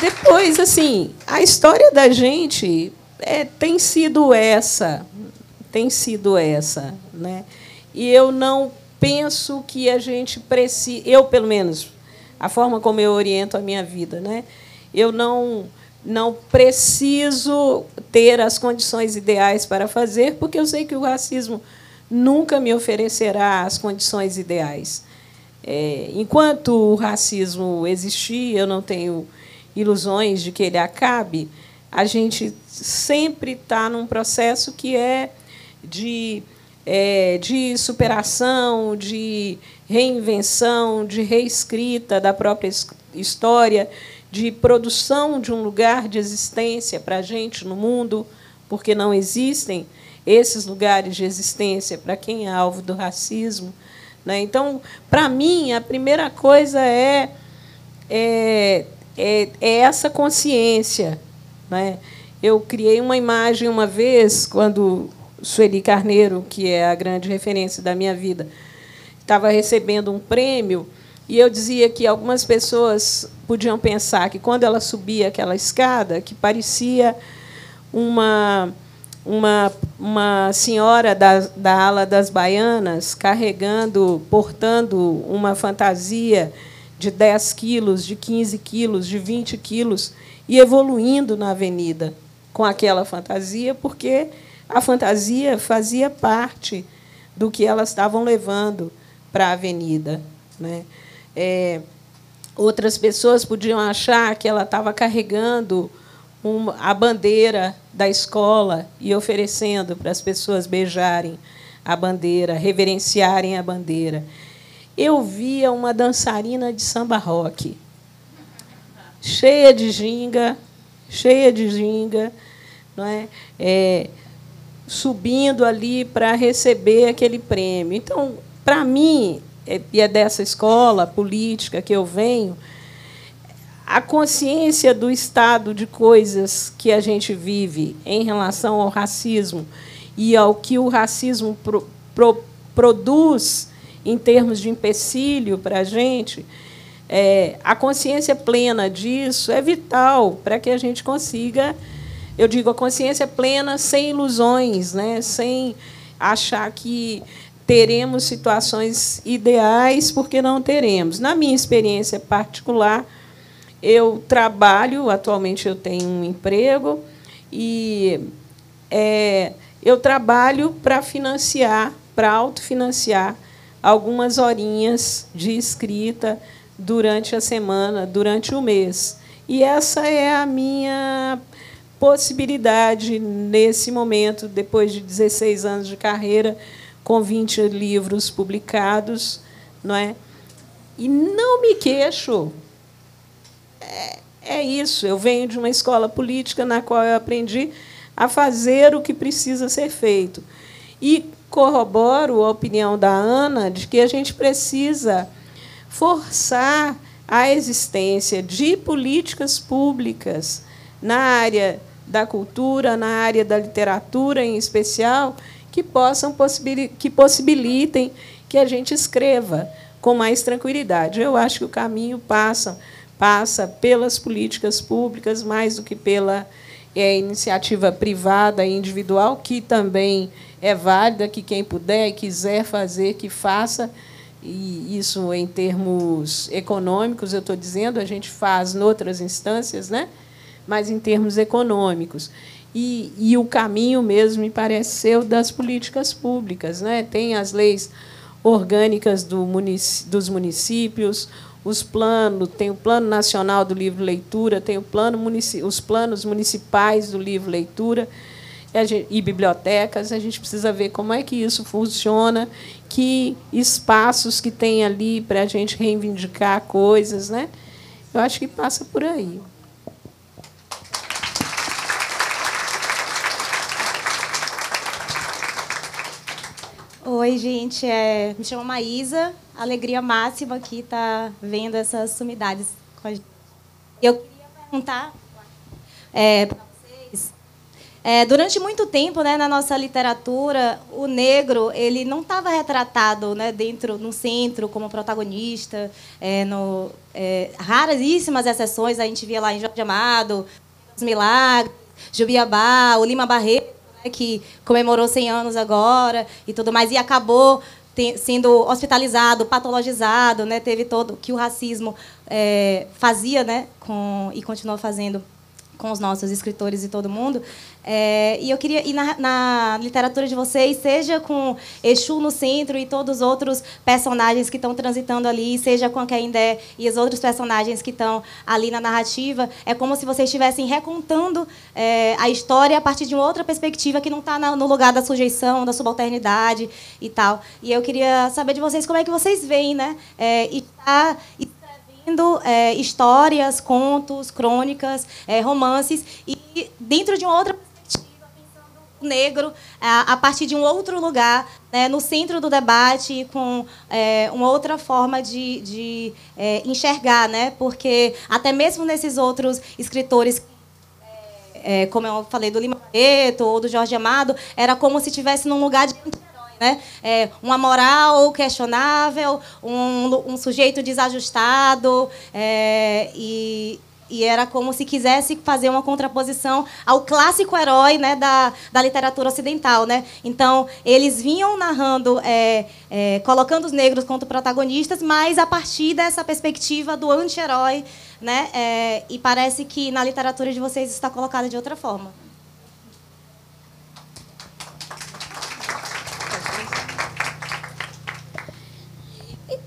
S3: depois, assim, a história da gente é, tem sido essa, tem sido essa, né? E eu não penso que a gente precisa, eu pelo menos, a forma como eu oriento a minha vida, né? Eu não não preciso ter as condições ideais para fazer, porque eu sei que o racismo nunca me oferecerá as condições ideais. É, enquanto o racismo existir, eu não tenho ilusões de que ele acabe. A gente sempre está num processo que é de, é, de superação, de reinvenção, de reescrita da própria história, de produção de um lugar de existência para a gente no mundo, porque não existem esses lugares de existência para quem é alvo do racismo. Né? Então, para mim, a primeira coisa é, é, é, é essa consciência. Né? Eu criei uma imagem uma vez, quando Sueli Carneiro, que é a grande referência da minha vida, estava recebendo um prêmio, e eu dizia que algumas pessoas podiam pensar que, quando ela subia aquela escada, que parecia uma uma, uma senhora da, da ala das baianas carregando, portando uma fantasia de 10 quilos, de 15 quilos, de 20 quilos, e evoluindo na avenida com aquela fantasia, porque a fantasia fazia parte do que elas estavam levando para a avenida. Né? É, outras pessoas podiam achar que ela estava carregando a bandeira da escola e oferecendo para as pessoas beijarem a bandeira, reverenciarem a bandeira. Eu via uma dançarina de samba rock, cheia de ginga, cheia de ginga, não é? é subindo ali para receber aquele prêmio. Então, para mim, e é dessa escola política que eu venho, a consciência do estado de coisas que a gente vive em relação ao racismo e ao que o racismo pro, pro, produz em termos de empecilho para a gente, é, a consciência plena disso é vital para que a gente consiga, eu digo, a consciência plena sem ilusões, né? sem achar que teremos situações ideais, porque não teremos. Na minha experiência particular, eu trabalho, atualmente eu tenho um emprego, e é, eu trabalho para financiar, para autofinanciar algumas horinhas de escrita durante a semana, durante o mês. E essa é a minha possibilidade nesse momento, depois de 16 anos de carreira, com 20 livros publicados, não é? E não me queixo, é, é isso. Eu venho de uma escola política na qual eu aprendi a fazer o que precisa ser feito. E corroboro a opinião da Ana de que a gente precisa forçar a existência de políticas públicas na área da cultura, na área da literatura em especial, que possam que possibilitem que a gente escreva com mais tranquilidade. Eu acho que o caminho passa passa pelas políticas públicas mais do que pela é, iniciativa privada e individual, que também é válida, que quem puder e quiser fazer, que faça. E isso em termos econômicos, eu estou dizendo, a gente faz em outras instâncias, né? mas em termos econômicos. E, e o caminho mesmo me parece ser o das políticas públicas. Né? Tem as leis orgânicas do munic dos municípios, os planos, tem o Plano Nacional do Livro Leitura, tem o plano os planos municipais do livro leitura e, gente, e bibliotecas. A gente precisa ver como é que isso funciona, que espaços que tem ali para a gente reivindicar coisas. Né? Eu acho que passa por aí.
S5: Oi, gente. É, me chamo Maísa. Alegria máxima aqui estar tá vendo essas sumidades. Eu queria perguntar é, para vocês É, durante muito tempo, né, na nossa literatura, o negro ele não estava retratado, né, dentro, no centro, como protagonista. É, no, é, raríssimas exceções a gente via lá em Jorge Amado, Os Milagres, Jubiabá, o Lima Barreto, que comemorou 100 anos agora e tudo mais, e acabou sendo hospitalizado, patologizado, né, teve todo que o racismo é, fazia, né, com e continua fazendo com os nossos escritores e todo mundo. É, e eu queria ir na, na, literatura de vocês, seja com Exu no centro e todos os outros personagens que estão transitando ali, seja com a Kendé e os outros personagens que estão ali na narrativa, é como se vocês estivessem recontando é, a história a partir de uma outra perspectiva que não está no lugar da sujeição, da subalternidade e tal. E eu queria saber de vocês como é que vocês veem, né? É, e tá, e é, histórias, contos, crônicas, é, romances, e dentro de uma outra perspectiva, pensando o negro a, a partir de um outro lugar, né, no centro do debate, com é, uma outra forma de, de é, enxergar, né? porque até mesmo nesses outros escritores é, como eu falei do Lima Barreto ou do Jorge Amado, era como se estivesse num lugar de né? É, uma moral questionável, um, um sujeito desajustado, é, e, e era como se quisesse fazer uma contraposição ao clássico herói né, da, da literatura ocidental. Né? Então, eles vinham narrando, é, é, colocando os negros como protagonistas, mas a partir dessa perspectiva do anti-herói. Né? É, e parece que na literatura de vocês está colocada de outra forma.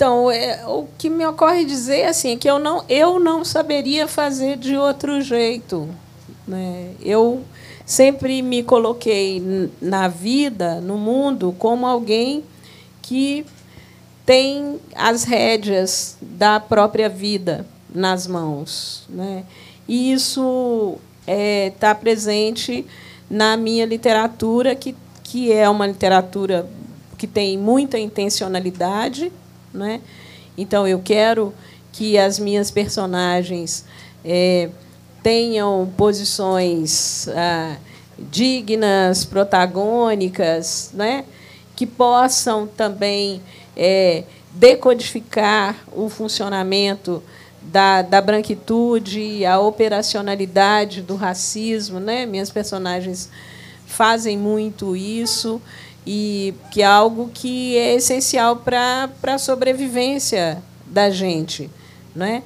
S3: Então, é, o que me ocorre dizer assim, é que eu não, eu não saberia fazer de outro jeito. Né? Eu sempre me coloquei na vida, no mundo, como alguém que tem as rédeas da própria vida nas mãos. Né? E isso está é, tá presente na minha literatura, que, que é uma literatura que tem muita intencionalidade, né? Então, eu quero que as minhas personagens é, tenham posições ah, dignas, protagônicas, né? que possam também é, decodificar o funcionamento da, da branquitude, a operacionalidade do racismo. Né? Minhas personagens fazem muito isso e que é algo que é essencial para a sobrevivência da gente, né?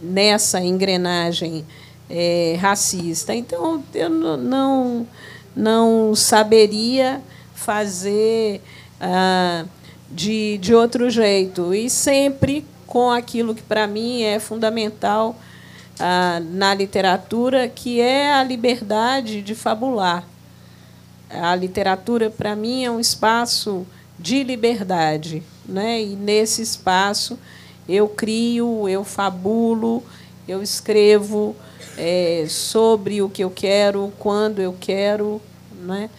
S3: nessa engrenagem é, racista. Então, eu não, não saberia fazer ah, de, de outro jeito, e sempre com aquilo que, para mim, é fundamental ah, na literatura, que é a liberdade de fabular a literatura, para mim, é um espaço de liberdade. Né? E, nesse espaço, eu crio, eu fabulo, eu escrevo é, sobre o que eu quero, quando eu quero, né?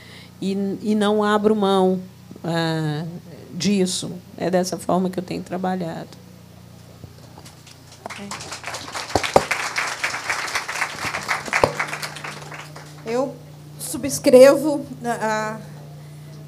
S3: e, e não abro mão ah, disso. É dessa forma que eu tenho trabalhado.
S2: Eu subscrevo a,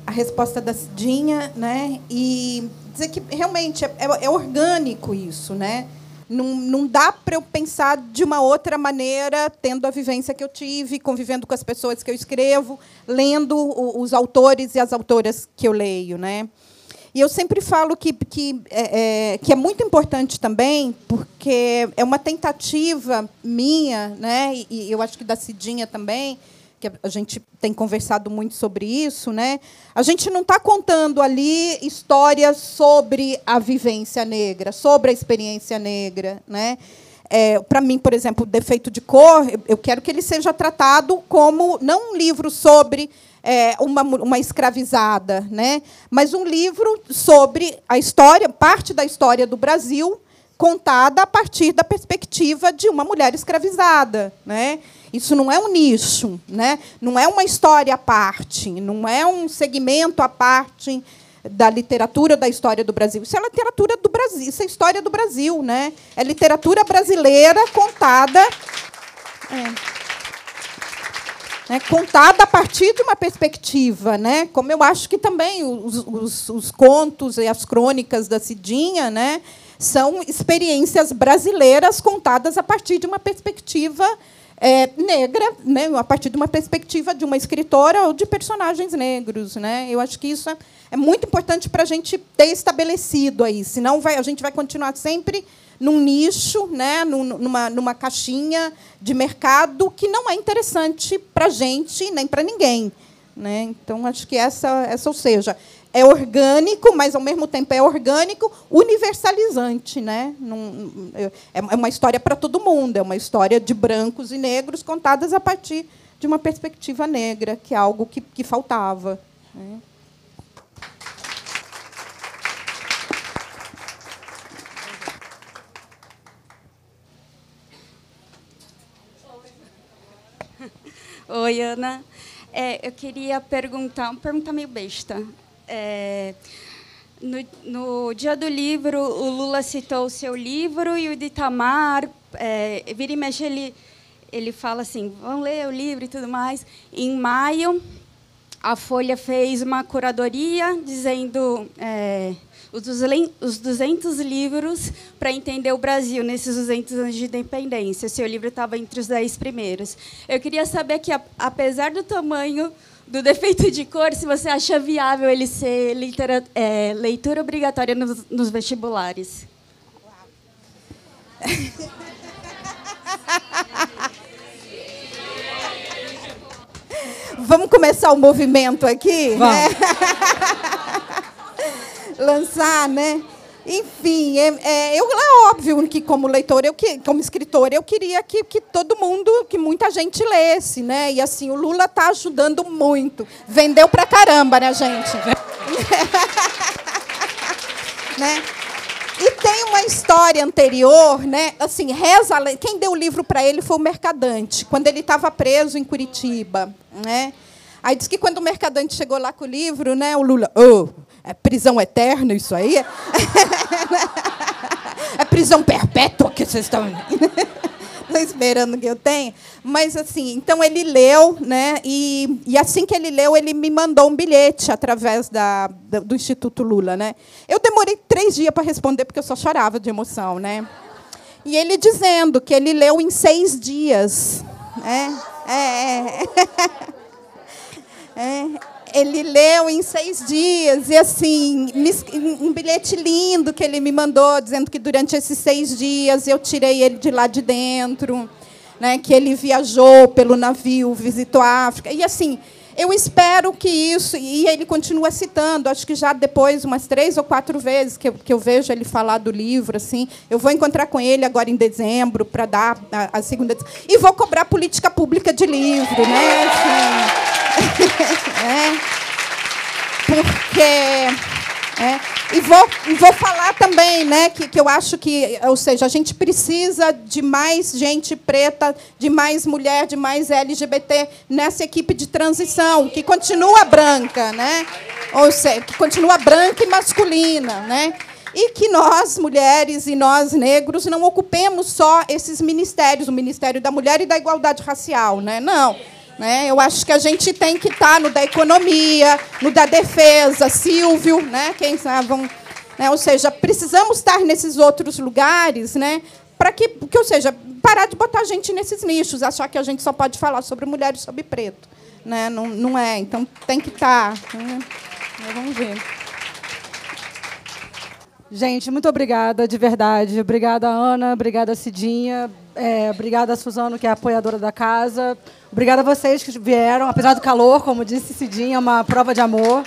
S2: a resposta da Cidinha, né? E dizer que realmente é, é, é orgânico isso, né? Não, não dá para eu pensar de uma outra maneira, tendo a vivência que eu tive, convivendo com as pessoas que eu escrevo, lendo os autores e as autoras que eu leio, né? E eu sempre falo que, que, é, é, que é muito importante também, porque é uma tentativa minha, né? e eu acho que da Cidinha também, que a gente tem conversado muito sobre isso, né? A gente não está contando ali histórias sobre a vivência negra, sobre a experiência negra, né? É, para mim, por exemplo, o defeito de cor, eu quero que ele seja tratado como não um livro sobre é, uma, uma escravizada, né? mas um livro sobre a história, parte da história do Brasil, contada a partir da perspectiva de uma mulher escravizada. Né? Isso não é um nicho, né? não é uma história à parte, não é um segmento à parte da literatura da história do Brasil. Isso é literatura do Brasil, isso é história do Brasil, né? É literatura brasileira contada. É. né, contada a partir de uma perspectiva, né, como eu acho que também os, os, os contos e as crônicas da Cidinha, né, são experiências brasileiras contadas a partir de uma perspectiva é, negra, né, a partir de uma perspectiva de uma escritora ou de personagens negros. Né? Eu acho que isso é, é muito importante para a gente ter estabelecido aí, senão vai, a gente vai continuar sempre num nicho, né, numa, numa caixinha de mercado que não é interessante para a gente nem para ninguém. Né? Então, acho que essa, essa, ou seja, é orgânico, mas ao mesmo tempo é orgânico, universalizante, né? É, é uma história para todo mundo, é uma história de brancos e negros contadas a partir de uma perspectiva negra, que é algo que, que faltava. Né?
S6: Oi, Ana. É, eu queria perguntar, uma pergunta meio besta. É, no, no, dia do livro, o Lula citou o seu livro e o de Itamar, é, vira e mexe, ele, ele fala assim, vão ler o livro e tudo mais. Em maio, a Folha fez uma curadoria dizendo... É, os 200 livros para entender o Brasil nesses 200 anos de independência. O seu livro estava entre os 10 primeiros. Eu queria saber que, apesar do tamanho do defeito de cor, se você acha viável ele ser litera, é, leitura obrigatória nos, nos vestibulares.
S2: Vamos começar o movimento aqui? Vamos. É lançar, né? Enfim, é, é, eu, é óbvio que como leitor, eu, que, como escritor, eu queria que, que todo mundo, que muita gente lesse, né? E assim, o Lula está ajudando muito. Vendeu pra caramba, né, gente? né? E tem uma história anterior, né? Assim, reza, quem deu o livro para ele foi o Mercadante, quando ele estava preso em Curitiba, né? Aí diz que quando o Mercadante chegou lá com o livro, né, o Lula, oh, é prisão eterna isso aí? É prisão perpétua que vocês estão esperando que eu tenha. Mas, assim, então ele leu, né? E, e assim que ele leu, ele me mandou um bilhete através da, do Instituto Lula, né? Eu demorei três dias para responder, porque eu só chorava de emoção, né? E ele dizendo que ele leu em seis dias. Né? É, é. é ele leu em seis dias, e assim, um bilhete lindo que ele me mandou, dizendo que durante esses seis dias eu tirei ele de lá de dentro, né, que ele viajou pelo navio, visitou a África. E assim, eu espero que isso, e ele continua citando, acho que já depois, umas três ou quatro vezes que eu, que eu vejo ele falar do livro, assim, eu vou encontrar com ele agora em dezembro para dar a, a, segunda. E vou cobrar política pública de livro, né? Assim, é, porque. É, e vou, vou falar também né, que, que eu acho que, ou seja, a gente precisa de mais gente preta, de mais mulher, de mais LGBT nessa equipe de transição, que continua branca, né? ou seja, que continua branca e masculina. Né? E que nós, mulheres e nós, negros, não ocupemos só esses ministérios, o Ministério da Mulher e da Igualdade Racial. Né? Não. Né? Eu acho que a gente tem que estar tá no da economia, no da defesa, Silvio, né? quem sabe, vão, né? ou seja, precisamos estar nesses outros lugares, né? para que, que, ou seja, parar de botar a gente nesses nichos, achar que a gente só pode falar sobre mulheres sobre preto. Né? Não, não é, então tem que estar. Tá, né? Vamos ver.
S1: Gente, muito obrigada, de verdade. Obrigada, Ana. Obrigada, Cidinha. É, obrigada, Suzano, que é apoiadora da casa. Obrigada a vocês que vieram, apesar do calor, como disse Cidinha, é uma prova de amor.